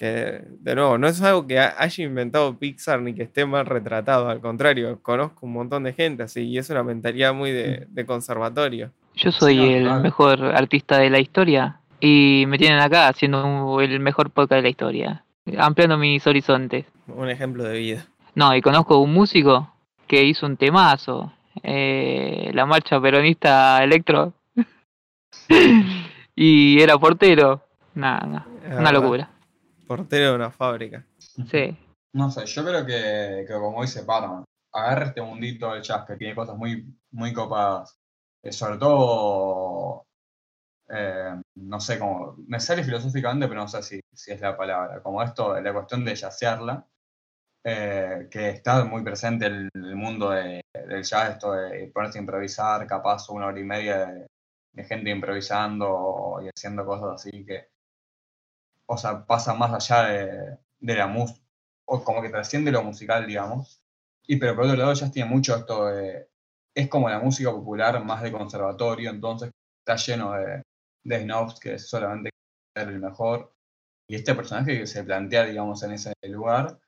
Que, de nuevo, no es algo que ha- haya inventado Pixar ni que esté mal retratado, al contrario, conozco un montón de gente así y es una mentalidad muy de, de conservatorio. Yo soy no, el claro. mejor artista de la historia y me tienen acá haciendo un- el mejor podcast de la historia, ampliando mis horizontes. Un ejemplo de vida. No, y conozco un músico que hizo un temazo, eh, la marcha peronista electro, y era portero. Nada, Es una verdad. locura. Portero de una fábrica. Sí, No sé, yo creo que, que como dice Pato, agarra este mundito del jazz que tiene cosas muy, muy copadas. Eh, sobre todo, eh, no sé cómo, me sale filosóficamente, pero no sé si, si es la palabra. Como esto, la cuestión de jazzearla, eh, que está muy presente el, el mundo de- del jazz, esto de ponerse a improvisar, capaz una hora y media de, de gente improvisando y haciendo cosas así que, o sea, pasa más allá de, de la música o como que trasciende lo musical, digamos. Y pero por otro lado, Jazz tiene mucho esto de. Es como la música popular más de conservatorio, entonces está lleno de, de snobs que solamente quieren ser el mejor. Y este personaje que se plantea, digamos, en ese lugar.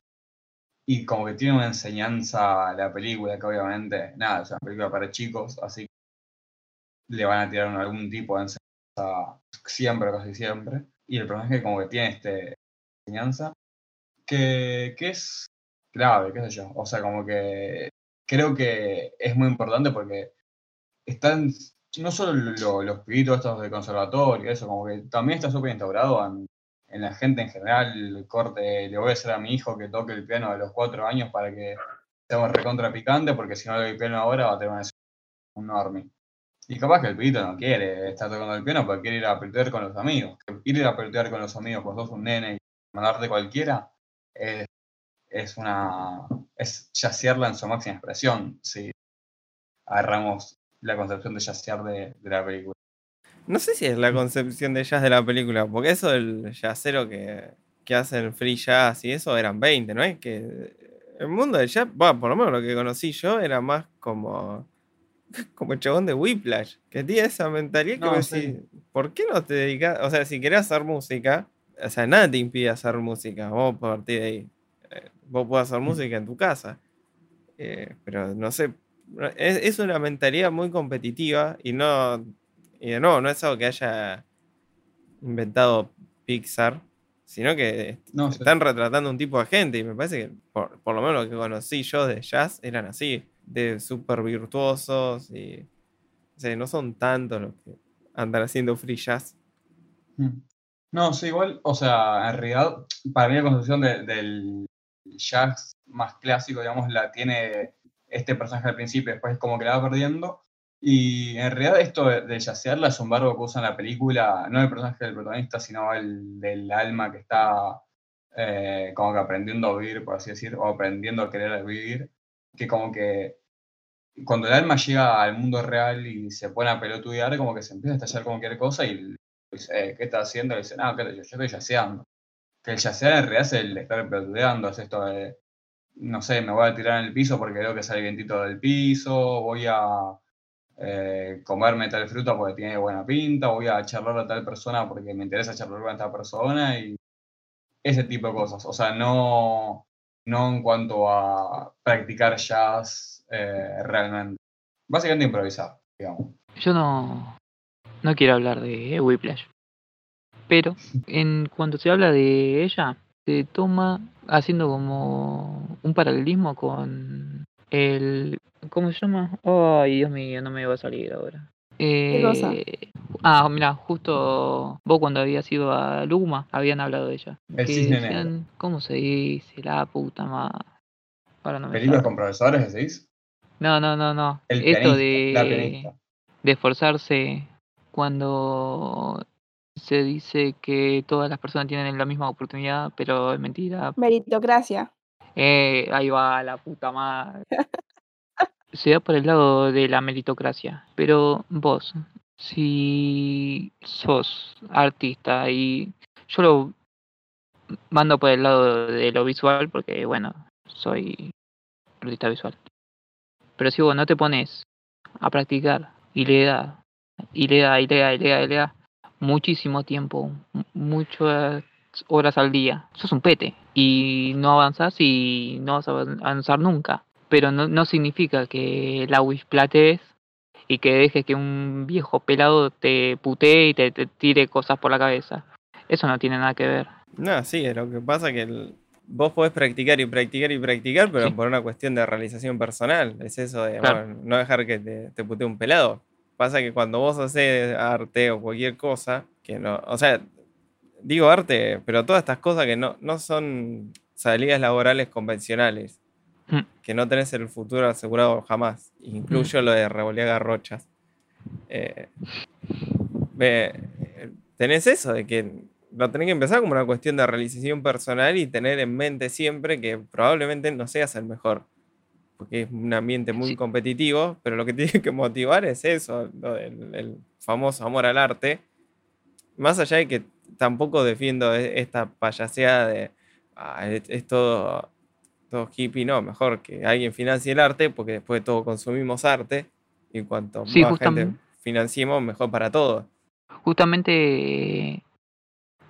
Y como que tiene una enseñanza la película, que obviamente, nada, es una película para chicos, así que le van a tirar algún tipo de enseñanza siempre, casi siempre. Y el personaje como que tiene este enseñanza que, que es clave, qué sé yo. O sea, como que creo que es muy importante porque están no solo los pibitos estos de conservatorio, eso, como que también está súper instaurado en, la gente en general, el corte, le voy a hacer a mi hijo que toque el piano de los cuatro años para que seamos recontra picante, porque si no le doy piano ahora va a tener un enorme. Y capaz que el pibito no quiere estar tocando el piano porque quiere ir a pelotear con los amigos. Ir a pelotear con los amigos cuando sos un nene y mandarte cualquiera es, es una. es yacearla en su máxima expresión. Si agarramos la concepción de jazzear de, la película. No sé si es la concepción de jazz de la película, porque eso del jazzero que, que hacen free jazz y eso eran 20, ¿no es? Que el mundo del jazz, bueno, por lo menos lo que conocí yo era más como como el chabón de Whiplash, que tiene esa mentalidad que decís, ¿por qué no te dedicas? O sea, si querés hacer música, o sea, nada te impide hacer música, vos a partir de ahí. Eh, vos podés hacer música en tu casa. Eh, pero no sé, es, una mentalidad muy competitiva y no, y no, no es algo que haya inventado Pixar, sino que están retratando un tipo de gente y me parece que por, por lo menos lo que conocí yo de jazz eran así de súper virtuosos y no son tantos los que andan haciendo free jazz. Mm. No, sí, igual, o sea, en realidad, para mí la construcción del jazz más clásico, digamos, la tiene este personaje al principio, después como que la va perdiendo. Y en realidad esto de, de jazzearla es un barro que usa en la película, no el personaje del protagonista, sino el del alma que está eh, como que aprendiendo a vivir, por así decir, o aprendiendo a querer vivir que como que cuando el alma llega al mundo real y se pone a pelotudear, como que se empieza a estallar cualquier cosa y dice, eh, ¿qué está haciendo? Y dice, no, yo, yo estoy yaceando. Que el yacear en realidad es el estar pelotudeando, es esto de, no sé, me voy a tirar en el piso porque veo que sale vientito del piso, voy a eh, comerme tal fruta porque tiene buena pinta, voy a charlar a tal persona porque me interesa charlar con esta persona y ese tipo de cosas. O sea, no, no en cuanto a practicar jazz eh, realmente. Básicamente improvisar, digamos. Yo no, no quiero hablar de Whiplash, pero en cuanto se habla de ella, se toma haciendo como un paralelismo con el... ¿Cómo se llama? Ay, Dios mío, no me va a salir ahora. ¿Qué cosa? Eh, Ah, mira, justo vos cuando habías ido a Luma habían hablado de ella. El cisne ¿Cómo se dice? La puta madre. Ahora no ¿Películas con profesores decís? No, no, no, no. Esto de, de esforzarse cuando se dice que todas las personas tienen la misma oportunidad, pero es mentira. Meritocracia. Eh, ahí va la puta madre. se da por el lado de la meritocracia. Pero vos, si sos artista y yo lo mando por el lado de lo visual porque bueno, soy artista visual. Pero si vos no te pones a practicar y le da, y le da, y le da, y le da, y le da muchísimo tiempo, muchas horas al día, sos un pete y no avanzas y no vas a avanzar nunca. Pero no, no significa que la platees y que dejes que un viejo pelado te putee y te, tire cosas por la cabeza. Eso no tiene nada que ver. No, sí, lo que pasa es que vos podés practicar y practicar y practicar, pero por una cuestión de realización personal. Es eso de no dejar que te, te putee un pelado. Pasa que cuando vos haces arte o cualquier cosa, que no, o sea, digo arte, pero todas estas cosas que no, no son salidas laborales convencionales. Mm. que no tenés el futuro asegurado jamás. Incluyo mm. lo de revolear garrochas. Eh, tenés eso, de que lo tenés que empezar como una cuestión de realización personal y tener en mente siempre que probablemente no seas el mejor. Porque es un ambiente muy competitivo, pero lo que tiene que motivar es eso, el, famoso amor al arte. Más allá de que tampoco defiendo e, esta payaseada de ah, es todo hippie, no, mejor que alguien financie el arte, porque después de todo consumimos arte, y cuanto más gente financiemos, mejor para todos. Justamente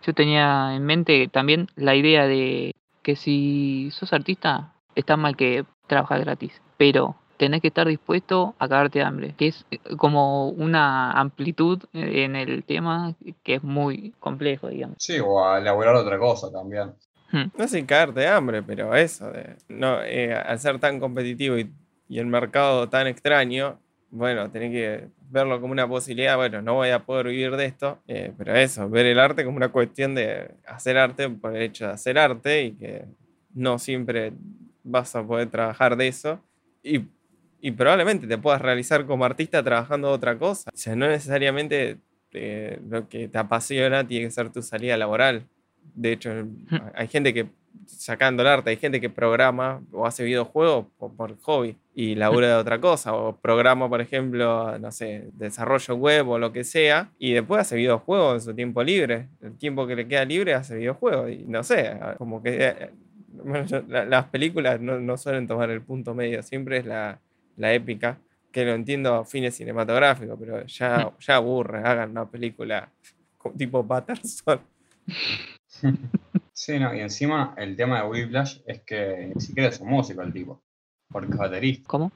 yo tenía en mente también la idea de que si sos artista, está mal que trabajas gratis, pero tenés que estar dispuesto a cagarte de hambre, que es eh, como una amplitud en el tema que es muy complejo, digamos. Sí, o a elaborar otra cosa también. Hmm. No sin cagarte de hambre, pero eso, de, no, eh, al ser tan competitivo y, el mercado tan extraño, bueno, tenés que verlo como una posibilidad, bueno, no voy a poder vivir de esto, eh, pero eso, ver el arte como una cuestión de hacer arte por el hecho de hacer arte y que no siempre vas a poder trabajar de eso y, y probablemente te puedas realizar como artista trabajando otra cosa. O sea, no necesariamente eh, lo que te apasiona tiene que ser tu salida laboral. De hecho, hay gente que sacando el arte, hay gente que programa o hace videojuegos por, por hobby y labura de otra cosa, o programa, por ejemplo, no sé, desarrollo web o lo que sea, y después hace videojuegos en su tiempo libre. El tiempo que le queda libre hace videojuegos, y no sé, como que eh, bueno, yo- la- las películas no, no suelen tomar el punto medio, siempre es la, la épica, que lo entiendo a fines cinematográficos, pero ya, ya aburre, hagan una película tipo Patterson. Sí, no, y encima el tema de Whiplash es que ni siquiera es un músico el tipo, porque es baterista. ¿Cómo?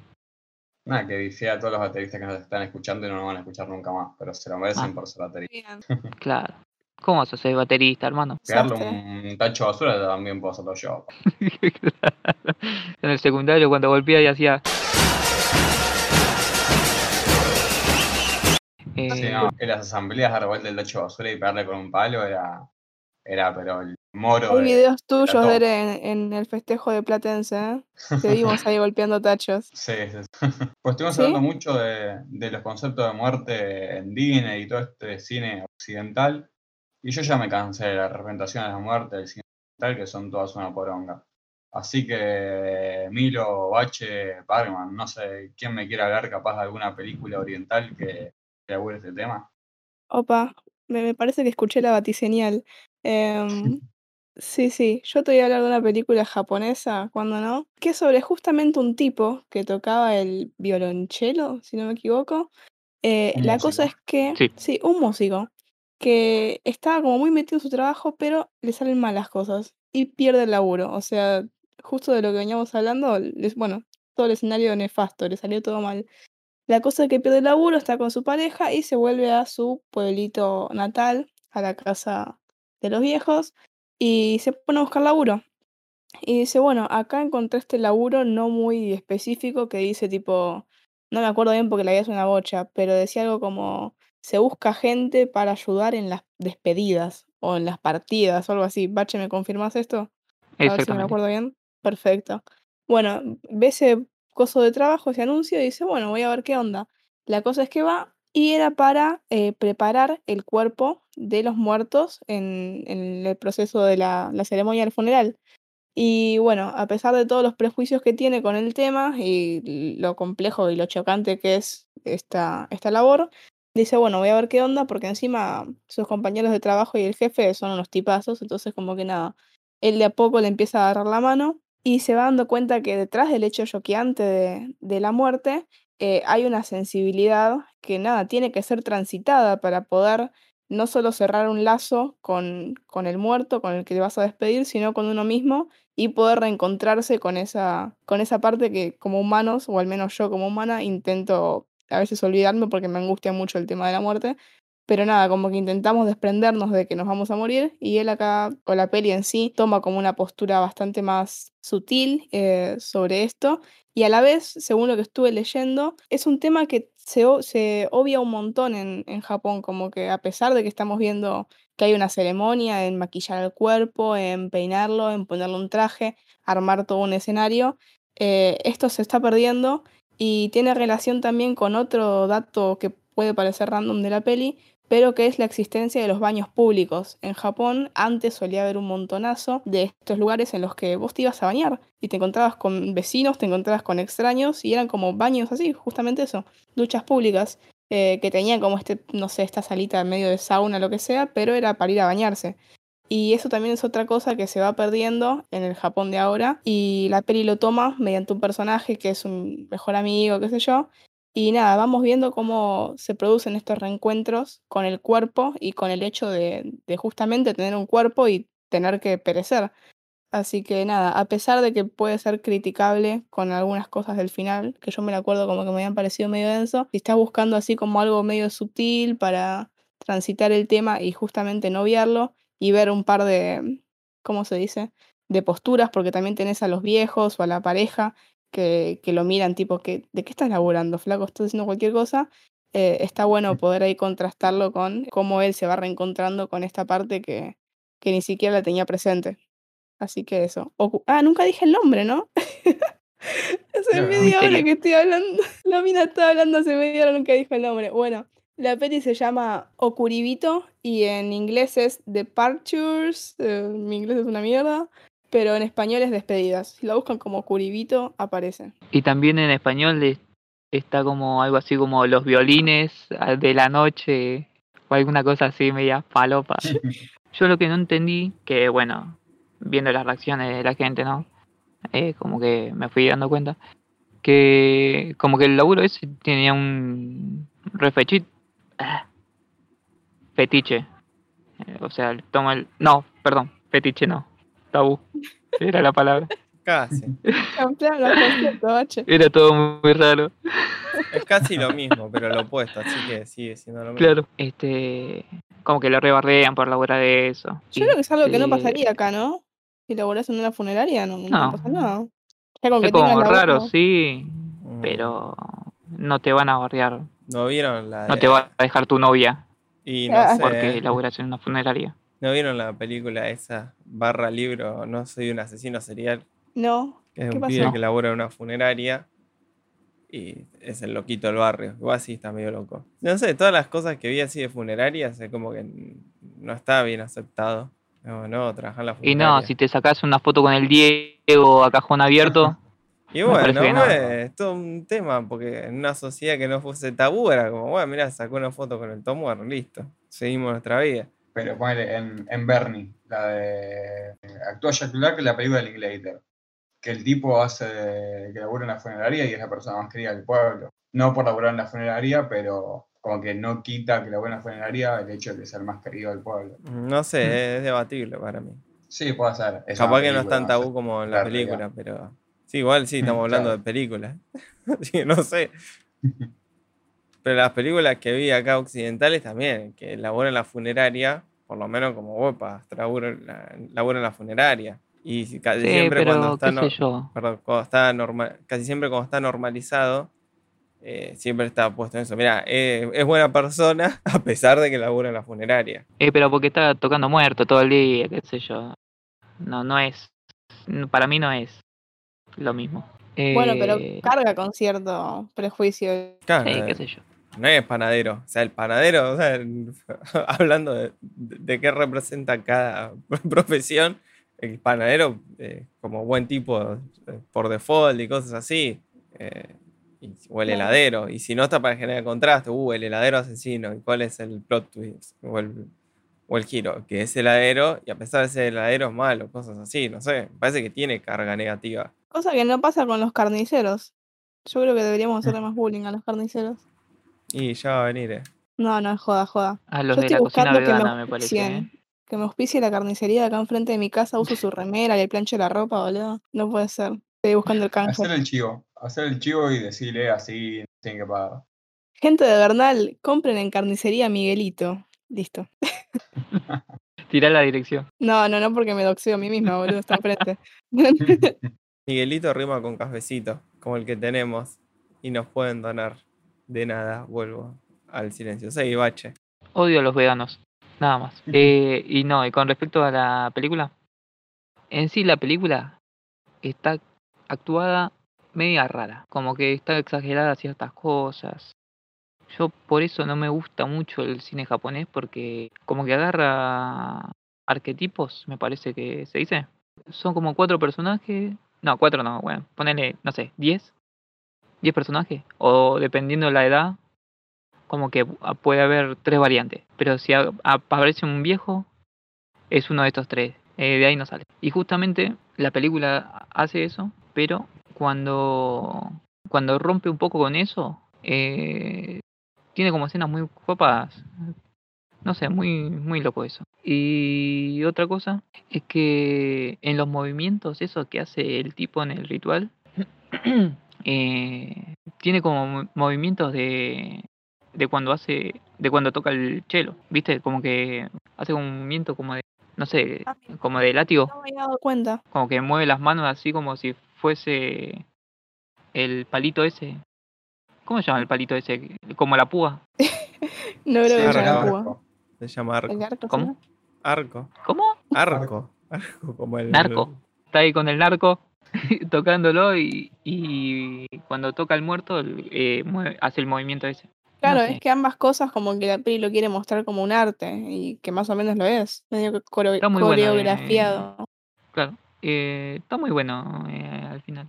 Nada, que dice a todos los bateristas que nos están escuchando y no nos van a escuchar nunca más, pero se lo merecen Ah. por ser baterista. Bien. Claro. ¿Cómo vas a ser baterista, hermano? Pegarle un tacho de basura también puedo hacerlo yo. en el secundario cuando golpeaba y hacía... Eh, Sí, no, en las asambleas dar vuelta el tacho de basura y pegarle con un palo era, era pero el moro Hay de... videos tuyos. Dere, en, en el festejo de Platense, ¿eh? Te vimos ahí golpeando tachos. Sí, sí, sí. Pues estuvimos ¿Sí? hablando mucho de, de los conceptos de muerte en Disney y todo este cine occidental. Y yo ya me cansé de las representaciones de muerte del cine occidental, que son todas una poronga. Así que Milo, Bache, Parkman, no sé quién me quiera hablar capaz de alguna película oriental que que este tema. Opa, me, me parece que escuché la batiseñal. Em, sí, sí, yo te voy a hablar de una película japonesa, cuando no, que es sobre justamente un tipo que tocaba el violonchelo, si no me equivoco. Eh, Un la cosa músico. es que, Sí. sí, un músico, que estaba como muy metido en su trabajo, pero le salen mal las cosas y pierde el laburo. O sea, justo de lo que veníamos hablando, les- bueno, todo el escenario nefasto, le salió todo mal. La cosa es que pierde el laburo, está con su pareja y se vuelve a su pueblito natal, a la casa de los viejos, y se pone a buscar laburo. Y dice, bueno, acá encontré este laburo no muy específico que dice tipo, no me acuerdo bien porque la vida es una bocha, pero decía algo como, se busca gente para ayudar en las despedidas o en las partidas o algo así. Bache, ¿me confirmas esto? A ver si me acuerdo bien. Perfecto. Bueno, ve ese coso de trabajo, ese anuncio, y dice, bueno, voy a ver qué onda. La cosa es que va y era para eh, preparar el cuerpo de los muertos en, el proceso de la, ceremonia del funeral. Y bueno, a pesar de todos los prejuicios que tiene con el tema y lo complejo y lo chocante que es esta, esta labor, dice, bueno, voy a ver qué onda, porque encima sus compañeros de trabajo y el jefe son unos tipazos, entonces como que nada, él de a poco le empieza a agarrar la mano y se va dando cuenta que detrás del hecho choqueante de la muerte eh, hay una sensibilidad que nada, tiene que ser transitada para poder no solo cerrar un lazo con, con el muerto, con el que te vas a despedir, sino con uno mismo y poder reencontrarse con esa, con esa parte que como humanos, o al menos yo como humana, intento a veces olvidarme porque me angustia mucho el tema de la muerte. Pero nada, como que intentamos desprendernos de que nos vamos a morir y él acá, o la peli en sí, toma como una postura bastante más sutil eh, sobre esto. Y a la vez, según lo que estuve leyendo, es un tema que se, se obvia un montón en, en Japón, como que a pesar de que estamos viendo que hay una ceremonia en maquillar el cuerpo, en peinarlo, en ponerle un traje, armar todo un escenario, eh, esto se está perdiendo y tiene relación también con otro dato que puede parecer random de la peli, pero que es la existencia de los baños públicos. En Japón antes solía haber un montonazo de estos lugares en los que vos te ibas a bañar y te encontrabas con vecinos, te encontrabas con extraños y eran como baños así, justamente eso, duchas públicas eh, que tenían como este, no sé, esta salita en medio de sauna, lo que sea, pero era para ir a bañarse. Y eso también es otra cosa que se va perdiendo en el Japón de ahora. Y la peli lo toma mediante un personaje que es un mejor amigo, qué sé yo. Y nada, vamos viendo cómo se producen estos reencuentros con el cuerpo y con el hecho de, justamente tener un cuerpo y tener que perecer. Así que nada, a pesar de que puede ser criticable con algunas cosas del final, que yo me la acuerdo como que me habían parecido medio denso, si estás buscando así como algo medio sutil para transitar el tema y justamente no obviarlo y ver un par de, ¿cómo se dice? De posturas, porque también tenés a los viejos o a la pareja que, que lo miran tipo, que, ¿de qué estás laburando, flaco? ¿Estás haciendo cualquier cosa? Eh, está bueno poder ahí contrastarlo con cómo él se va reencontrando con esta parte que, que ni siquiera la tenía presente. Así que eso. Ocu- ah, nunca dije el nombre, ¿no? hace No, media hora que estoy hablando. La mina está hablando hace media hora, nunca dijo el nombre. Bueno, la peli se llama Okuribito y en inglés es Departures. eh, mi inglés es una mierda. Pero en español es Despedidas. Si la buscan como Okuribito, aparece. Y también en español es- está como algo así como los violines ah, de la noche o alguna cosa así media palopa. Yo lo que no entendí, que bueno, viendo las reacciones de la gente, ¿no? Eh, como que me fui dando cuenta que como que el laburo ese tenía un refechit ah, fetiche. Eh, o sea, el- toma el no, perdón, fetiche no. Tabú. Era la palabra. Casi. Era todo muy raro. Es casi lo mismo, pero lo opuesto, así que sigue siendo lo mismo. Claro. Este, como que lo rebarrean por laburar de eso. Yo creo que es algo que no pasaría acá, ¿no? Si laburás en una funeraria, no, no No. pasa nada. Ya con que Es como la raro, sí, Mm, pero no te van a barrear. ¿No vieron la No te va a dejar tu novia Y Ah, no sé, porque laburas en una funeraria. ¿No vieron la película esa, barra libro, No soy un asesino serial? No. Que es ¿Qué un pasó? pibe que labura en una funeraria y es el loquito del barrio. Igual sí está medio loco. No sé, todas las cosas que vi así de funerarias es como que no está bien aceptado. No, no, trabajar en la Y funeraria. no, si te sacas una foto con el Diego a cajón abierto, Y bueno, no. es todo un tema, porque en una sociedad que no fuese tabú era como, bueno, mira, sacó una foto con el Tom listo, seguimos nuestra vida. Pero ponele en, en Bernie, la de. Actúa Jack Black en la película de Linklater. Que el tipo hace que labura en la funeraria y es la persona más querida del pueblo. No por laburar en la funeraria, pero como que no quita que labure en la funeraria el hecho de ser más querido del pueblo. No sé, es debatible para mí. Sí, puede ser. Es Capaz que no es tan no tabú sé. como en la la película, realidad. pero... Sí, igual sí, estamos Mm, hablando claro. de películas. Así que no sé. Pero las películas que vi acá occidentales también, que laburan en la funeraria, por lo menos como Opa, laburan en la, laburan en la funeraria. Y si- casi sí, siempre cuando está, qué no- sé yo. perdón, cuando está normal, casi siempre cuando está normalizado, eh, siempre está puesto en eso. Mira, es buena persona a pesar de que labura en la funeraria. Eh, pero porque está tocando muerto todo el día, qué sé yo. No, no es. Para mí no es lo mismo. Bueno, pero Eh, carga con cierto prejuicio. Sí, eh, qué sé yo. No es panadero. O sea, el panadero, o sea, hablando de, de qué representa cada profesión, el panadero, eh, como buen tipo eh, por default y cosas así, eh, y- o el heladero. Y si no está para generar contraste, uh, el heladero asesino, ¿y cuál es el plot twist? O el, o el giro, que es heladero, y a pesar de ser heladero es malo, cosas así, no sé, parece que tiene carga negativa. Cosa que no pasa con los carniceros. Yo creo que deberíamos hacerle más bullying a los carniceros. Y ya va a venir, eh. No, no, es joda, joda. A los Yo de estoy la cocina buscando que me vegana, me parece. ¿eh? Que me auspicie la carnicería de acá enfrente de mi casa, uso su remera y el plancho de la ropa, boludo. No puede ser. Estoy buscando el canje. Hacer el chivo. Hacer el chivo y decirle así, tienen que pagar. Gente de Bernal, compren en carnicería Miguelito. Listo. Tirá la dirección. No, no, no porque me doxeo a mí misma, boludo, está enfrente. Miguelito rima con cafecito, como el que tenemos, y nos pueden donar. De nada, vuelvo al silencio. Seguí, bache. Odio a los veganos. Nada más. Eh, y no, y con respecto a la película. En sí, la película está actuada media rara. Como que está exagerada ciertas cosas. Yo por eso no me gusta mucho el cine japonés porque como que agarra arquetipos, me parece que se dice. Son como cuatro personajes. No, cuatro no, bueno, ponele, no sé, diez. Diez personajes. O dependiendo la edad, como que pu- puede haber tres variantes. Pero si aparece un viejo, es uno de estos tres. Eh, de ahí no sale. Y justamente la película hace eso, pero cuando, cuando rompe un poco con eso, eh, tiene como escenas muy copadas. No sé, muy, muy loco eso. Y otra cosa es que en los movimientos, eso que hace el tipo en el ritual, eh, tiene como mo- movimientos de, de cuando hace, de cuando toca el chelo, ¿viste? Como que hace un movimiento como de, no sé, Ah, como de látigo, no me había dado cuenta. como que mueve las manos así como si fuese el palito ese. ¿Cómo se llama el palito ese? Como la púa. No creo que Arco. la arco. púa. Se llama ¿El arco. arco ¿Cómo? Arco. ¿Cómo? Arco. Arco, como el. Narco. Está ahí con el narco tocándolo y, y cuando toca el muerto eh, hace el movimiento ese. Claro, sé. es que ambas cosas como que la peli lo quiere mostrar como un arte y que más o menos lo es, medio que coreo- Está muy buena, eh, coreografiado. Claro, eh, está muy bueno eh, al final.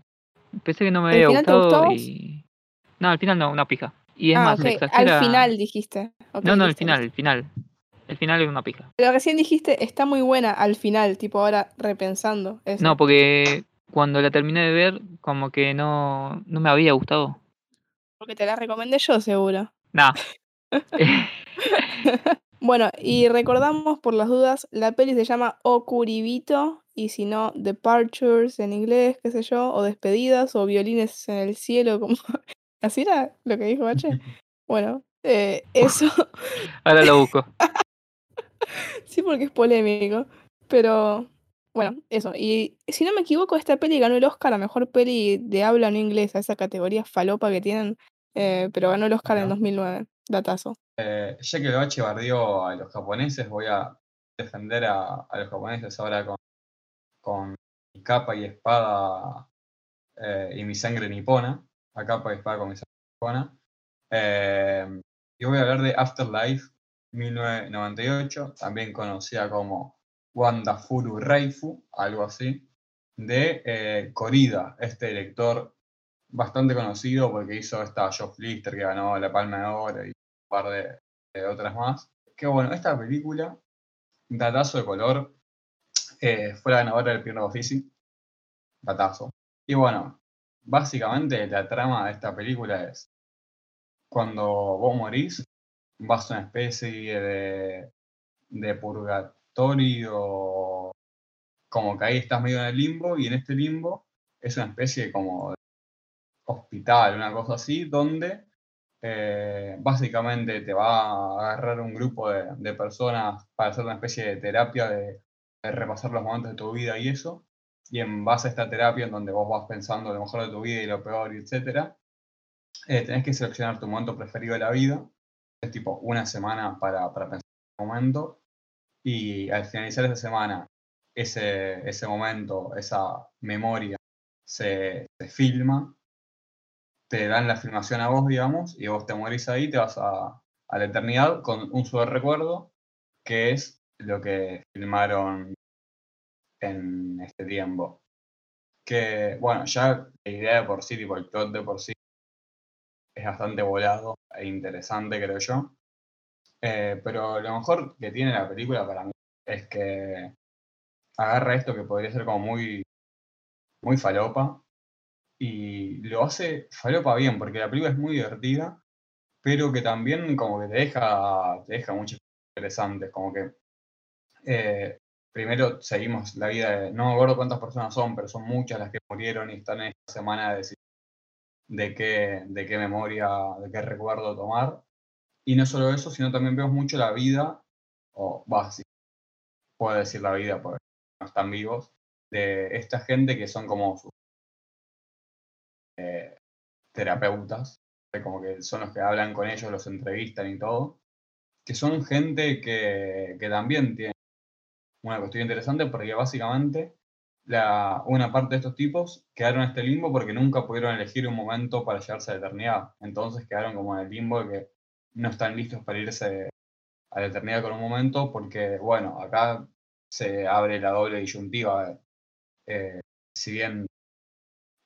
Pensé que no me ¿El había gustó gustado vos? y... No, al final no, una pija. Y es ah, más, ok, exagera... al final dijiste. Ok, No, no, listo, final, el final. El final es una pija. Pero recién dijiste, está muy buena al final, tipo ahora repensando eso. No, porque cuando la terminé de ver, como que no, no me había gustado. Porque te la recomendé yo, seguro. Nah. Bueno, y recordamos por las dudas, la peli se llama Okuribito, y si no, Departures en inglés, qué sé yo, o Despedidas, o Violines en el cielo, como... ¿Así era lo que dijo H? Bueno, eh, eso, Ahora lo busco. sí porque es polémico, pero bueno, eso. Y si no me equivoco, esta peli ganó el Oscar a Mejor Peli de habla no inglesa, esa categoría falopa que tienen, eh, pero ganó el Oscar en Mirá. 2009, datazo. Eh, ya que Bachi bardeó a los japoneses, voy a defender a, a los japoneses ahora con, con mi capa y espada eh, y mi sangre nipona. A capa y espada con mi sangre nipona. Eh, y voy a hablar de Afterlife 1998, también conocida como Wandafuru Reifu, algo así, de eh, Corida, este director bastante conocido porque hizo esta Geoff Lister que ganó la Palma de Oro y un par de, otras más. Que bueno, esta película, datazo de color, eh, fue la ganadora del Pierno Offici, datazo. Y bueno, básicamente la trama de esta película es cuando vos morís, vas a una especie de, de purgatorio, como que ahí estás medio en el limbo, y en este limbo es una especie de como hospital, una cosa así, donde eh, básicamente te va a agarrar un grupo de, de personas para hacer una especie de terapia de, de repasar los momentos de tu vida y eso, y en base a esta terapia en donde vos vas pensando lo mejor de tu vida y lo peor, y etcétera, eh, tenés que seleccionar tu momento preferido de la vida. Es tipo una semana para, para pensar en el momento. Y al finalizar esa semana, ese, ese momento, esa memoria, se, se filma. Te dan la filmación a vos, digamos, y vos te morís ahí, te vas a, a la eternidad con un solo recuerdo, que es lo que filmaron en este tiempo. Que, bueno, ya la idea de por sí, tipo el plot de por sí, es bastante volado e interesante, creo yo. Eh, pero lo mejor que tiene la película para mí es que agarra esto que podría ser como muy, muy falopa y lo hace falopa bien, porque la película es muy divertida, pero que también como que te deja, te deja muchas cosas interesantes, como que eh, primero seguimos la vida de, no me acuerdo cuántas personas son, pero son muchas las que murieron y están en esta semana de de qué, de qué memoria, de qué recuerdo tomar. Y no solo eso, sino también vemos mucho la vida, o va, sí, puedo decir la vida porque no están vivos, de esta gente que son como sus eh, terapeutas, como que son los que hablan con ellos, los entrevistan y todo, que son gente que, que también tiene una cuestión interesante porque básicamente la, una parte de estos tipos quedaron en este limbo porque nunca pudieron elegir un momento para llegarse a la eternidad. Entonces quedaron como en el limbo de que no están listos para irse a la eternidad con un momento porque, bueno, acá se abre la doble disyuntiva. eh, si bien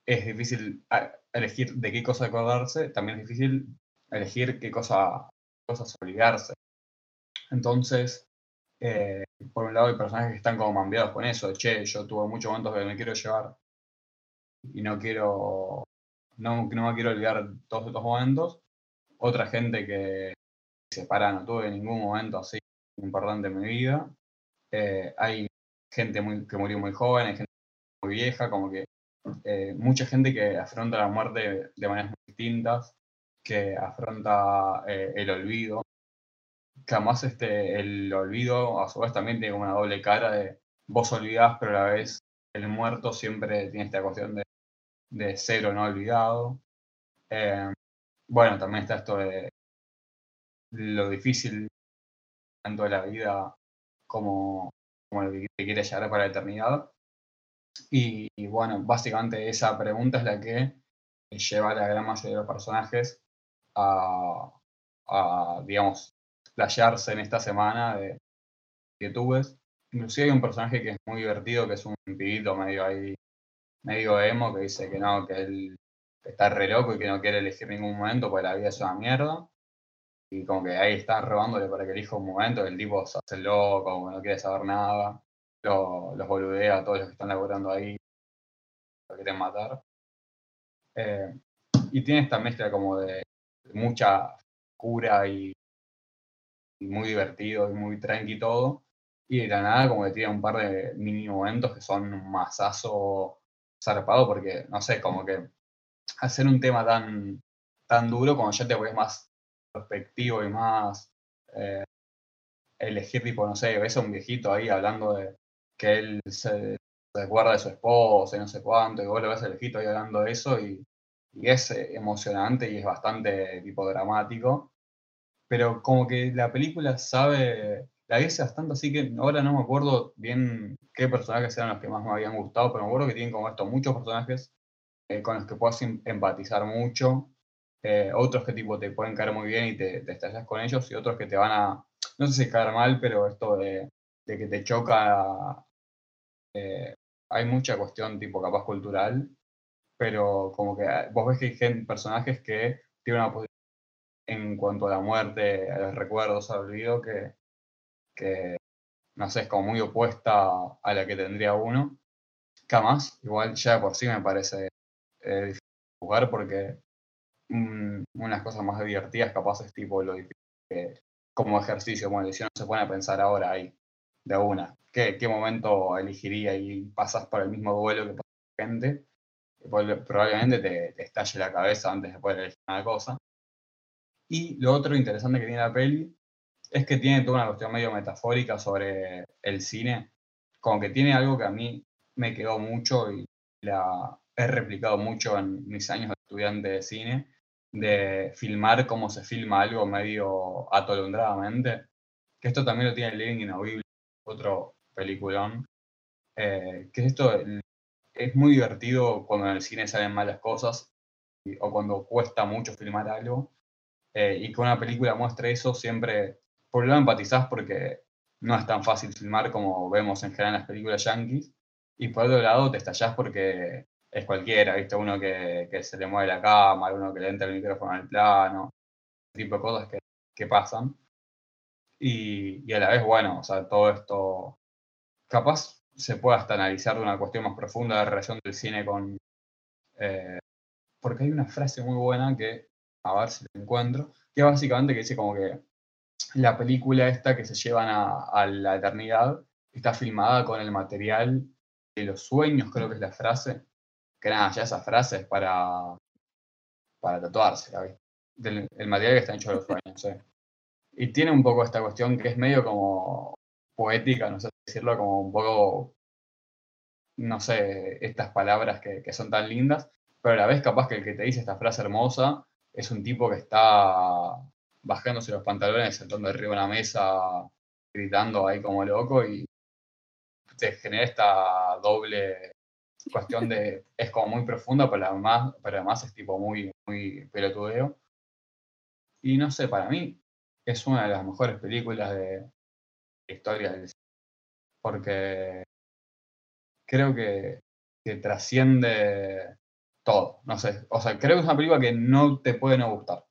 es difícil a- elegir de qué cosa acordarse, también es difícil elegir qué cosa, cosas obligarse. Entonces, eh, por un lado hay personajes que están como mambeados con eso, che, yo tuve muchos momentos que me quiero llevar y no quiero, no, no me quiero olvidar todos estos momentos. Otra gente que se para, no tuve ningún momento así importante en mi vida. Eh, hay gente muy, que murió muy joven, hay gente muy vieja, como que eh, mucha gente que afronta la muerte de maneras muy distintas, que afronta eh, el olvido. Que además este, el olvido a su vez también tiene una doble cara de vos olvidás, pero a la vez el muerto siempre tiene esta cuestión de, de cero no olvidado. Bueno, también está esto de lo difícil tanto de la vida como, como lo que quiere llegar para la eternidad. Y, bueno, básicamente esa pregunta es la que lleva a la gran mayoría de los personajes a, a digamos, playarse en esta semana de ves Inclusive hay un personaje que es muy divertido, que es un pibito medio ahí, medio emo, que dice que no, que él está re loco y que no quiere elegir ningún momento porque la vida es una mierda y como que ahí están robándole para que elija un momento, el tipo se hace loco, como no quiere saber nada, los boludea a todos los que están laburando ahí, lo quieren matar. Eh, y tiene esta mezcla como de, mucha cura y, muy divertido y muy tranqui todo. Y de la nada como que tiene un par de mini momentos que son un masazo zarpado porque, no sé, como que hacer un tema tan, tan duro como ya te ves más perspectivo y más eh, elegir, tipo, no sé, ves a un viejito ahí hablando de que él se, recuerda de su esposa y no sé cuánto, y vos lo ves al viejito ahí hablando de eso y, es eh, emocionante y es bastante tipo dramático, pero como que la película sabe, la hice bastante, así que ahora no me acuerdo bien qué personajes eran los que más me habían gustado, pero me acuerdo que tienen como esto muchos personajes eh, con los que puedas em, empatizar mucho eh, otros que tipo te pueden caer muy bien y te, te, estallas con ellos, y otros que te van a, no sé si caer mal, pero esto de, que te choca, eh, hay mucha cuestión tipo capaz cultural, pero como que vos ves que hay gente, personajes que tienen una posición en cuanto a la muerte, a los recuerdos, al olvido, que, que no sé, es como muy opuesta a la que tendría uno. Que además, igual ya por sí me parece eh, difícil jugar porque unas cosas más divertidas, capaces, tipo lo como ejercicio, como si no se pone a pensar ahora ahí, de una. ¿Qué, qué momento elegiría y pasas por el mismo duelo que pasa la gente? Probablemente te, te, estalle la cabeza antes de poder elegir una cosa. Y lo otro interesante que tiene la peli es que tiene toda una cuestión medio metafórica sobre el cine, como que tiene algo que a mí me quedó mucho y la he replicado mucho en mis años de estudiante de cine, de filmar como se filma algo medio atolondradamente, que esto también lo tiene Living in a Bible, otro peliculón, eh, que esto es muy divertido cuando en el cine salen malas cosas o cuando cuesta mucho filmar algo, eh, y que una película muestre eso siempre, por un lado empatizás porque no es tan fácil filmar como vemos en general en las películas yankees, y por otro lado te estallás porque es cualquiera, ¿viste? Uno que, se le mueve la cámara, uno que le entra el micrófono al plano, ese tipo de cosas que, pasan. Y, a la vez, bueno, o sea, todo esto, capaz se puede hasta analizar de una cuestión más profunda de la relación del cine con... Eh, porque hay una frase muy buena que, a ver si la encuentro, que básicamente que dice como que la película esta que se llevan a, a la eternidad está filmada con el material de los sueños, creo que es la frase, que nada, ya esas frases para, para tatuarse, Del, el material que está hecho de los sueños, Y tiene un poco esta cuestión que es medio como poética, no sé decirlo, como un poco, no sé, estas palabras que, son tan lindas, pero a la vez capaz que el que te dice esta frase hermosa es un tipo que está bajándose los pantalones, sentando arriba de una mesa, gritando ahí como loco y te genera esta doble cuestión de, es como muy profunda, pero además, pero además es tipo muy, muy pelotudeo. Y no sé, para mí es una de las mejores películas de historia del cine. Porque creo que, que trasciende todo. No sé, o sea, creo que es una película que no te puede no gustar.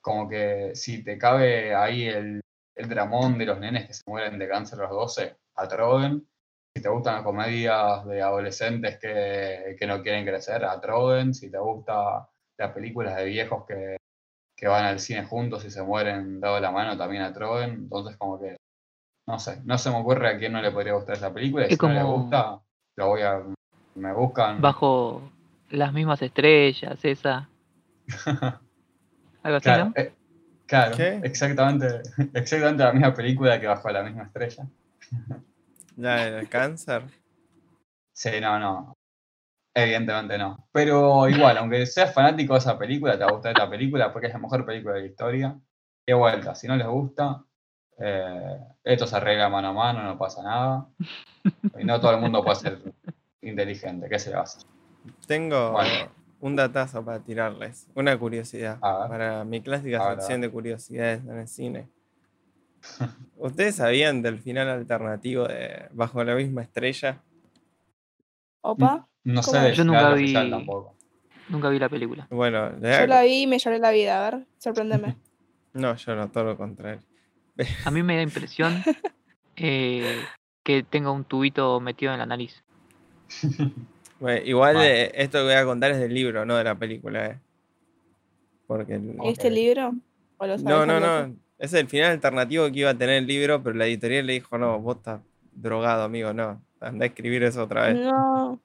Como que si te cabe ahí el, el dramón de los nenes que se mueren de cáncer a los 12, atroden si te gustan las comedias de adolescentes que, que no quieren crecer, a Troden. Si te gustan las películas de viejos que, que, van al cine juntos y se mueren dado la mano, también a Troden. Entonces, como que no sé, no se me ocurre a quién no le podría gustar esa película. Y Es si no le como- gusta, lo voy a. Me buscan. Bajo las mismas estrellas, esa. Algo así, Claro, ¿no? eh, claro ¿Qué? exactamente, exactamente la misma película que bajo la misma estrella. ¿La del cáncer? Sí, no, no. Evidentemente no. Pero igual, aunque seas fanático de esa película, te va a gustar esta película porque es la mejor película de la historia. De vuelta, si no les gusta, eh, esto se arregla mano a mano, no pasa nada. Y no todo el mundo puede ser inteligente, ¿qué se le va a hacer? Tengo Bueno. un datazo para tirarles. Una curiosidad. Para mi clásica sección de curiosidades en el cine. ¿Ustedes sabían del final alternativo de Bajo la misma estrella? Opa. No sé Yo nunca vi- tampoco. Nunca vi la película. Bueno, Yo la vi y me lloré la vida. A ver, sorpréndeme. no, yo no, todo lo contrario. A mí me da impresión eh, que tenga un tubito metido en la nariz. Bueno, igual Vale. eh, esto que voy a contar es del libro, no de la película. eh. Porque ¿Este libro? ¿O lo sabes No, no, no. Loco? Es el final alternativo que iba a tener el libro, pero la editorial le dijo, no, vos estás drogado, amigo, no. Anda a escribir eso otra vez. No.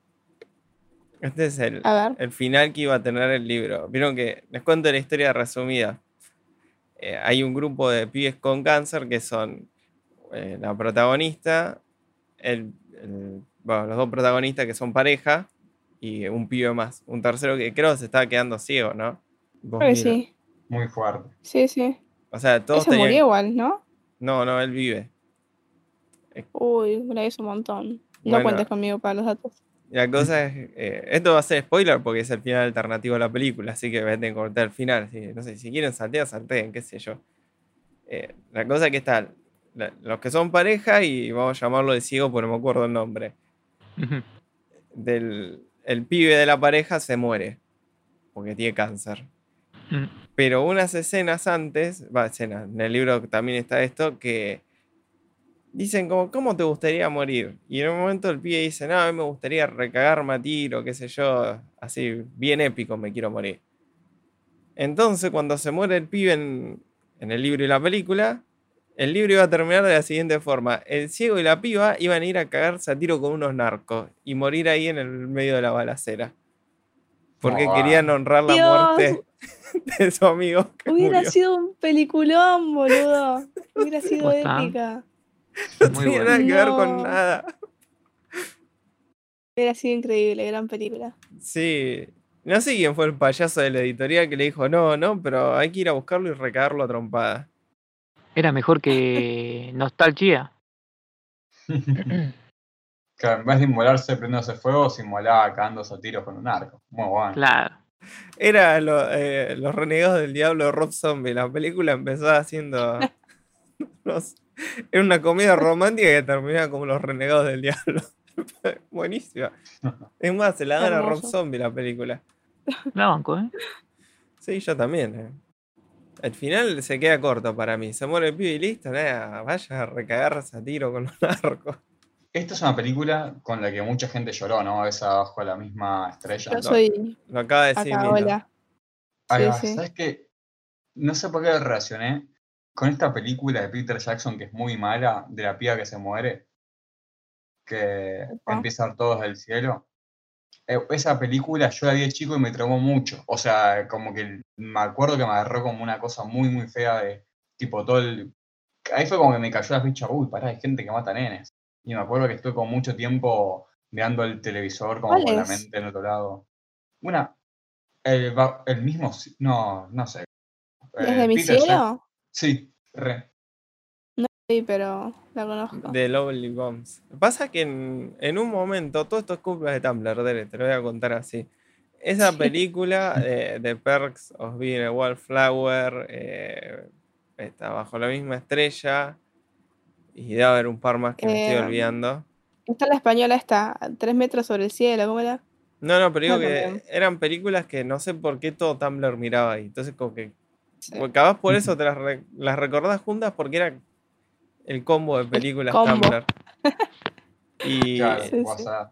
Este es el, el final que iba a tener el libro. Vieron que les cuento la historia resumida. Eh, hay un grupo de pibes con cáncer que son eh, la protagonista, el, el- bueno, los dos protagonistas que son pareja y un pibe más. Un tercero que creo que se estaba quedando ciego, ¿no? Creo que sí. Muy fuerte. Sí, sí. O sea, todos tenían... murió igual, ¿no? No, no, él vive. Uy, me la hizo un montón. No Bueno. cuentes conmigo para los datos. La cosa es, eh, esto va a ser spoiler porque es el final alternativo de la película, así que voy a cortar el final. así que, no sé, si quieren saltear, salteen, qué sé yo. Eh, la cosa es que está la- los que son pareja y vamos a llamarlo de ciego porque no me acuerdo el nombre. Del, el pibe de la pareja se muere porque tiene cáncer. Mm. Pero unas escenas antes, va, escenas, en el libro también está esto, que dicen como, ¿cómo te gustaría morir? Y en un momento el pibe dice, no, a mí me gustaría recagarme a tiro, qué sé yo, así, bien épico me quiero morir. Entonces, cuando se muere el pibe en, en el libro y la película, el libro iba a terminar de la siguiente forma. El ciego y la piba iban a ir a cagarse a tiro con unos narcos y morir ahí en el medio de la balacera. Porque querían honrar la Dios. muerte de su amigo que Hubiera murió. sido un peliculón, boludo. Hubiera sido épica. No Muy tenía bueno. nada que ver con nada. Hubiera sido increíble, gran película. Sí. No sé quién fue el payaso de la editorial que le dijo, no, no, pero hay que ir a buscarlo y recagarlo a trompada. Era mejor que Nostalgia. Claro, en vez de inmolarse prendiéndose fuego, se inmolaba cagándose a tiros con un arco. Muy bueno. Claro. Era lo- eh, Los Renegados del Diablo de Rob Zombie. La película empezaba haciendo. unos- Era una comedia romántica que terminaba como Los Renegados del Diablo. Buenísima. Es más, se la dan a Rob. Zombie la película. La banco, ¿eh? Sí, yo también. eh. El final se queda corto para mí. Se muere el pibe y listo, nada. Vaya a recagarse a tiro con un arco. Esta es una película con la que mucha gente lloró, ¿no? Esa bajo la misma estrella. Yo soy Lo acaba de decir acá, hola. Ahí Sí, va, sí. ¿Sabes qué? No sé por qué lo relacioné con esta película de Peter Jackson que es muy mala, de la piba que se muere, que Upa. empieza a ver todos del cielo. Eh, esa película yo la vi de chico y me traumó mucho. O sea, como que me acuerdo que me agarró como una cosa muy, muy fea de tipo todo el. Ahí fue como que me cayó la ficha, uy, pará, hay gente que mata nenes. Y me acuerdo que estuve con mucho tiempo mirando el televisor como ¿Cuál con la mente en otro lado. Una. El, mismo. No, no sé. ¿Desde Eh, mi Peter cielo? Sí, re. Sí, pero la conozco. De Lovely Bombs. Pasa que en, en un momento, todo esto es culpa de Tumblr, Dere, te lo voy a contar así. Esa Sí. película de, de Perks of Being a Wallflower eh, está bajo la misma estrella. Y debe haber un par más que me estoy Eh, olvidando. Está la española esta, tres metros sobre el cielo, ¿cómo era? No, no, pero digo no, que también. eran películas que no sé por qué todo Tumblr miraba ahí. Entonces, como que. Sí. capaz por eso te las, re- las recordás juntas porque era el combo de películas combo. Tumblr. Y, Claro, Sí, vas sí. a-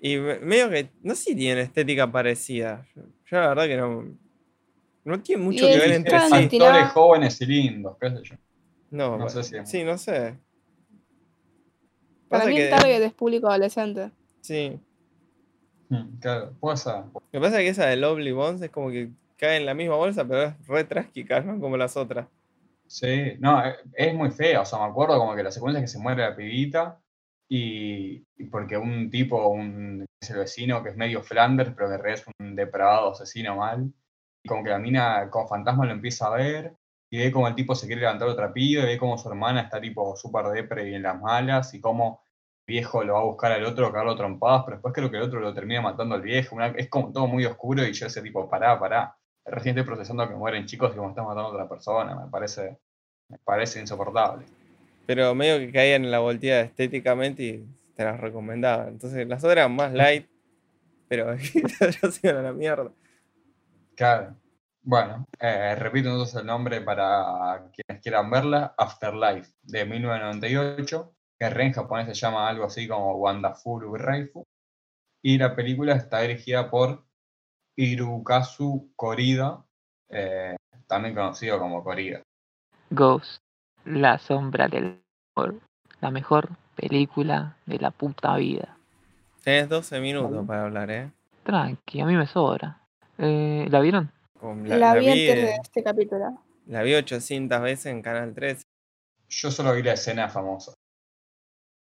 y me- medio que. No sé si tienen estética parecida. Yo, la verdad que no. No tiene mucho Y que ver entre sí. Actores jóvenes y lindos, qué sé yo. No, no sé si- sí, no sé. Para Pasa mí el que- target es público adolescente. Sí. Mm, Claro, puede ser. Lo que pasa es que esa de Lovely Bones es como que cae en la misma bolsa, pero es re trágica, ¿no? Como las otras. Sí, no, e- es muy fea. O sea, me acuerdo como que la secuencia es que se muere la pibita y, y porque un tipo, un es el vecino que es medio Flanders, pero que realidad es un depravado asesino mal. Y como que la mina con fantasma lo empieza a ver y ve como el tipo se quiere levantar otra piba y ve como su hermana está tipo súper depre y en las malas y como el viejo lo va a buscar al otro, cagarlo trompadas, pero después creo que el otro lo termina matando al viejo. una- es como todo muy oscuro y yo ese tipo, pará, pará. Recién estoy procesando que mueren chicos y como estás matando a otra persona, me parece, me parece insoportable. Pero medio que caían en la volteada estéticamente y te las recomendaba. Entonces las otras eran más light, pero ya se iban a la mierda. Claro. Bueno, eh, repito entonces el nombre para quienes quieran verla, Afterlife, de 1998, que en japonés se llama algo así como Wonderful Raifu, y la película está dirigida por Hirokazu Korida, eh, también conocido como Korida. Ghost, La sombra del amor, la mejor película de la puta vida. Tenés 12 minutos para hablar, ¿eh? Tranqui, a mí me sobra. Eh, ¿La vieron? Con- La, vi vi, antes de este capítulo. la vi 800 veces en Canal 3. Yo solo vi la escena famosa.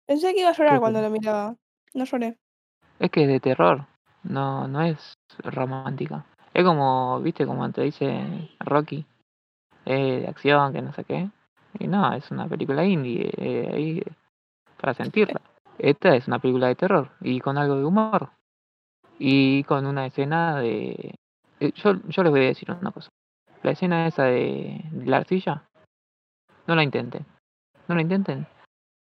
Pensé que iba a llorar ¿Qué cuando lo miraba. No lloré. Es que es de terror, no, no es romántica. Es como, viste, como te dice Rocky, eh, de acción, que no sé qué. Y no, es una película indie, eh, ahí para sentirla. Esta es una película de terror y con algo de humor. Y con una escena de... eh, Yo, yo les voy a decir una cosa. La escena esa de, de la arcilla, no la intenten. No la intenten.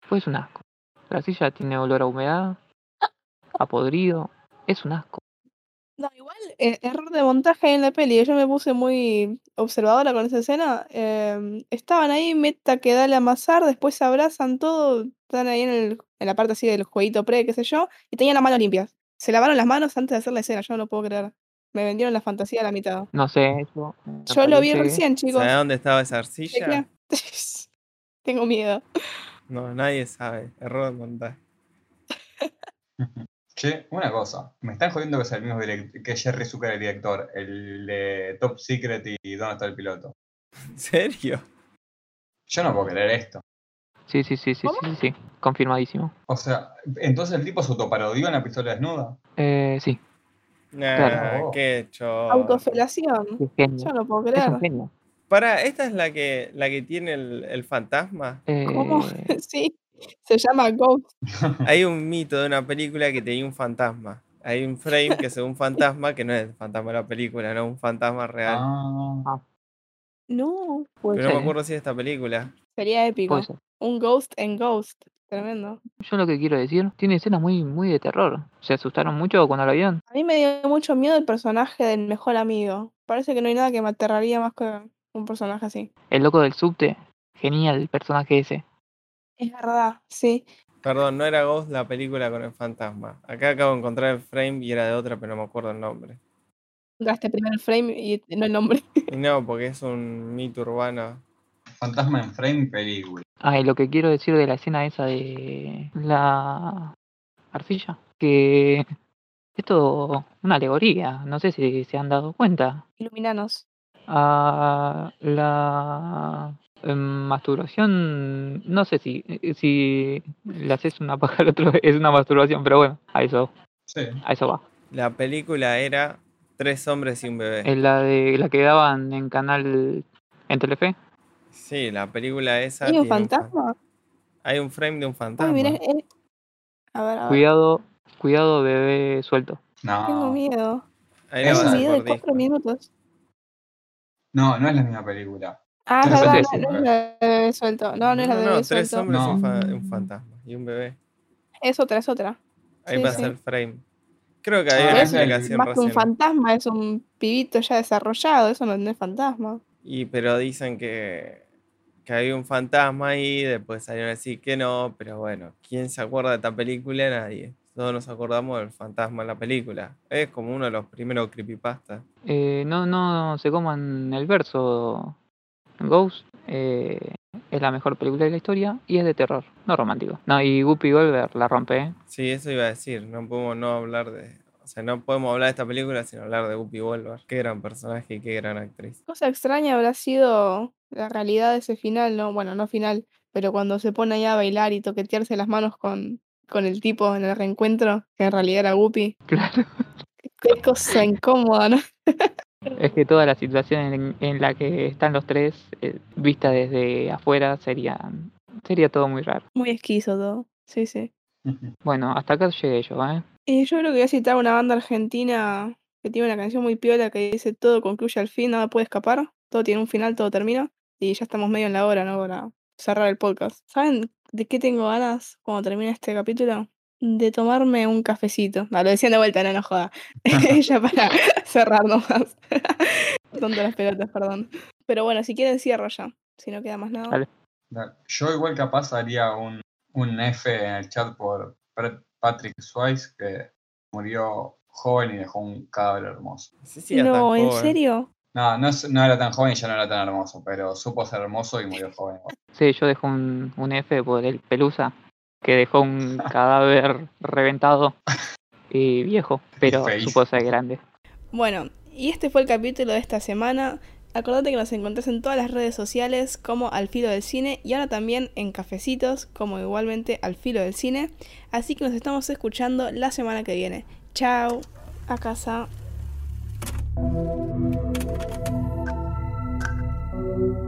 Pues un asco. La arcilla tiene olor a humedad, a podrido. Es un asco. No, igual, eh, error de montaje en la peli. Yo me puse muy observadora con esa escena. em, estaban ahí, meta que dale a amasar, después se abrazan todo, están ahí en, el, en la parte así del jueguito pre, qué sé yo, y tenían las manos limpias. Se lavaron las manos antes de hacer la escena, yo no lo puedo creer. Me vendieron la fantasía a la mitad. No sé, Yo lo vi recién, chicos. ¿Sabés dónde estaba esa ¿De arcilla? Tengo miedo. No, nadie sabe. Error de montaje. Che, una cosa, me están jodiendo que es el mismo direct- que Jerry Zucker el director, el de Top Secret y ¿Dónde está el piloto? ¿En serio? Yo no puedo creer esto. Sí, sí, sí, sí, sí, sí, confirmadísimo. O sea, entonces el tipo se autoparodió en la pistola desnuda. Eh, sí, Nah, Claro. qué. Autofelación. es. Yo no puedo Es creer. genio. Para, ¿esta es la que, la que tiene el, el fantasma? ¿Cómo? Eh, sí. Se llama Ghost. Hay un mito de una película que tenía un fantasma. Hay un frame que es un fantasma que no es el fantasma de la película, no un fantasma real. Ah, No. puede Pero no me ¿eh? acuerdo si es esta película. Sería épico. Un Ghost en Ghost. Tremendo. Yo lo que quiero decir, tiene escenas muy, muy de terror. ¿Se asustaron mucho cuando la vieron? A mí me dio mucho miedo el personaje del mejor amigo. Parece que no hay nada que me aterraría más que un personaje así. El loco del subte, genial el personaje ese. Es verdad, sí. Perdón, no era Ghost la película con el fantasma. Acá acabo de encontrar el frame y era de otra, pero no me acuerdo el nombre. Encontraste primero el frame y no el nombre. Y no, porque es un mito urbano. Fantasma en frame película. Ah, y lo que quiero decir de la escena esa de la arcilla, que es todo una alegoría, no sé si se han dado cuenta. Iluminanos. a la em, masturbación, no sé si, eh, si le haces una paja al otro es una masturbación, pero bueno, a eso, Sí. a eso va. La película era Tres hombres y un bebé. Es la de la que daban en canal en Telefe. Sí, la película esa. ¿Hay un fantasma? Hay un frame de un Ay, fantasma. mira, eh. A ver, a ver. Cuidado, cuidado bebé suelto. No, Tengo miedo. Ahí a miedo ver de cuatro minutos. no, no es la misma película. Ah, es Tres verdad, hombres no, no un es la de bebé suelto. No, no es la de no, bebé tres suelto. hombres y un, No. fa- un fantasma y un bebé. Es otra, es otra. Ahí Sí, va a sí. ser frame. Creo que Ah, había una es el- explicación Más que un fantasma, es un pibito ya desarrollado. Eso no, no es fantasma. Y pero dicen que, que había un fantasma ahí, después salieron a decir que no, pero bueno, ¿quién se acuerda de esta película? Nadie. Todos nos acordamos del fantasma en la película. Es como uno de los primeros creepypastas. Eh, no, no se coman el verso Ghost. eh, es la mejor película de la historia y es de terror, no romántico. No, y Guppy Golver la rompe, ¿eh? Sí, eso iba a decir. No podemos no hablar de. O sea, no podemos hablar de esta película sin hablar de Whoopi Goldberg. Qué gran personaje y qué gran actriz. Cosa extraña habrá sido la realidad de ese final, ¿no? Bueno, no final, pero cuando se pone ahí a bailar y toquetearse las manos con, con el tipo en el reencuentro, que en realidad era Guppy. Claro. Qué cosa incómoda, ¿no? Es que toda la situación en, en la que están los tres, eh, vista desde afuera, sería, sería todo muy raro. Muy esquizo todo. Sí, sí. Bueno, hasta acá llegué yo, ¿eh? Y yo creo que voy a citar una banda argentina que tiene una canción muy piola que dice todo concluye al fin, nada puede escapar, todo tiene un final, todo termina. Y ya estamos medio en la hora, ¿no? Para cerrar el podcast. ¿Saben de qué tengo ganas cuando termine este capítulo? De tomarme un cafecito. No, lo decían de vuelta, no, no joda. ya para cerrar nomás. Tonto las pelotas, perdón. Pero bueno, si quieren cierro ya. Si no queda más nada. Dale. Yo igual capaz haría un, un F en el chat por Pat- Patrick Swayze, que murió joven y dejó un cadáver hermoso. Sí, sí, hasta no, ¿en joven. serio? No, no, es- no era tan joven y ya no era tan hermoso, pero supo ser hermoso y murió joven. Sí, yo dejo un, un F por el Pelusa, que dejó un cadáver reventado y viejo, pero supo ser grande. Bueno, y este fue el capítulo de esta semana. Acordate que nos encontrás en todas las redes sociales como Al Filo del Cine y ahora también en Cafecitos como igualmente Al Filo del Cine. Así que nos estamos escuchando la semana que viene. Chao, a casa. Thank you.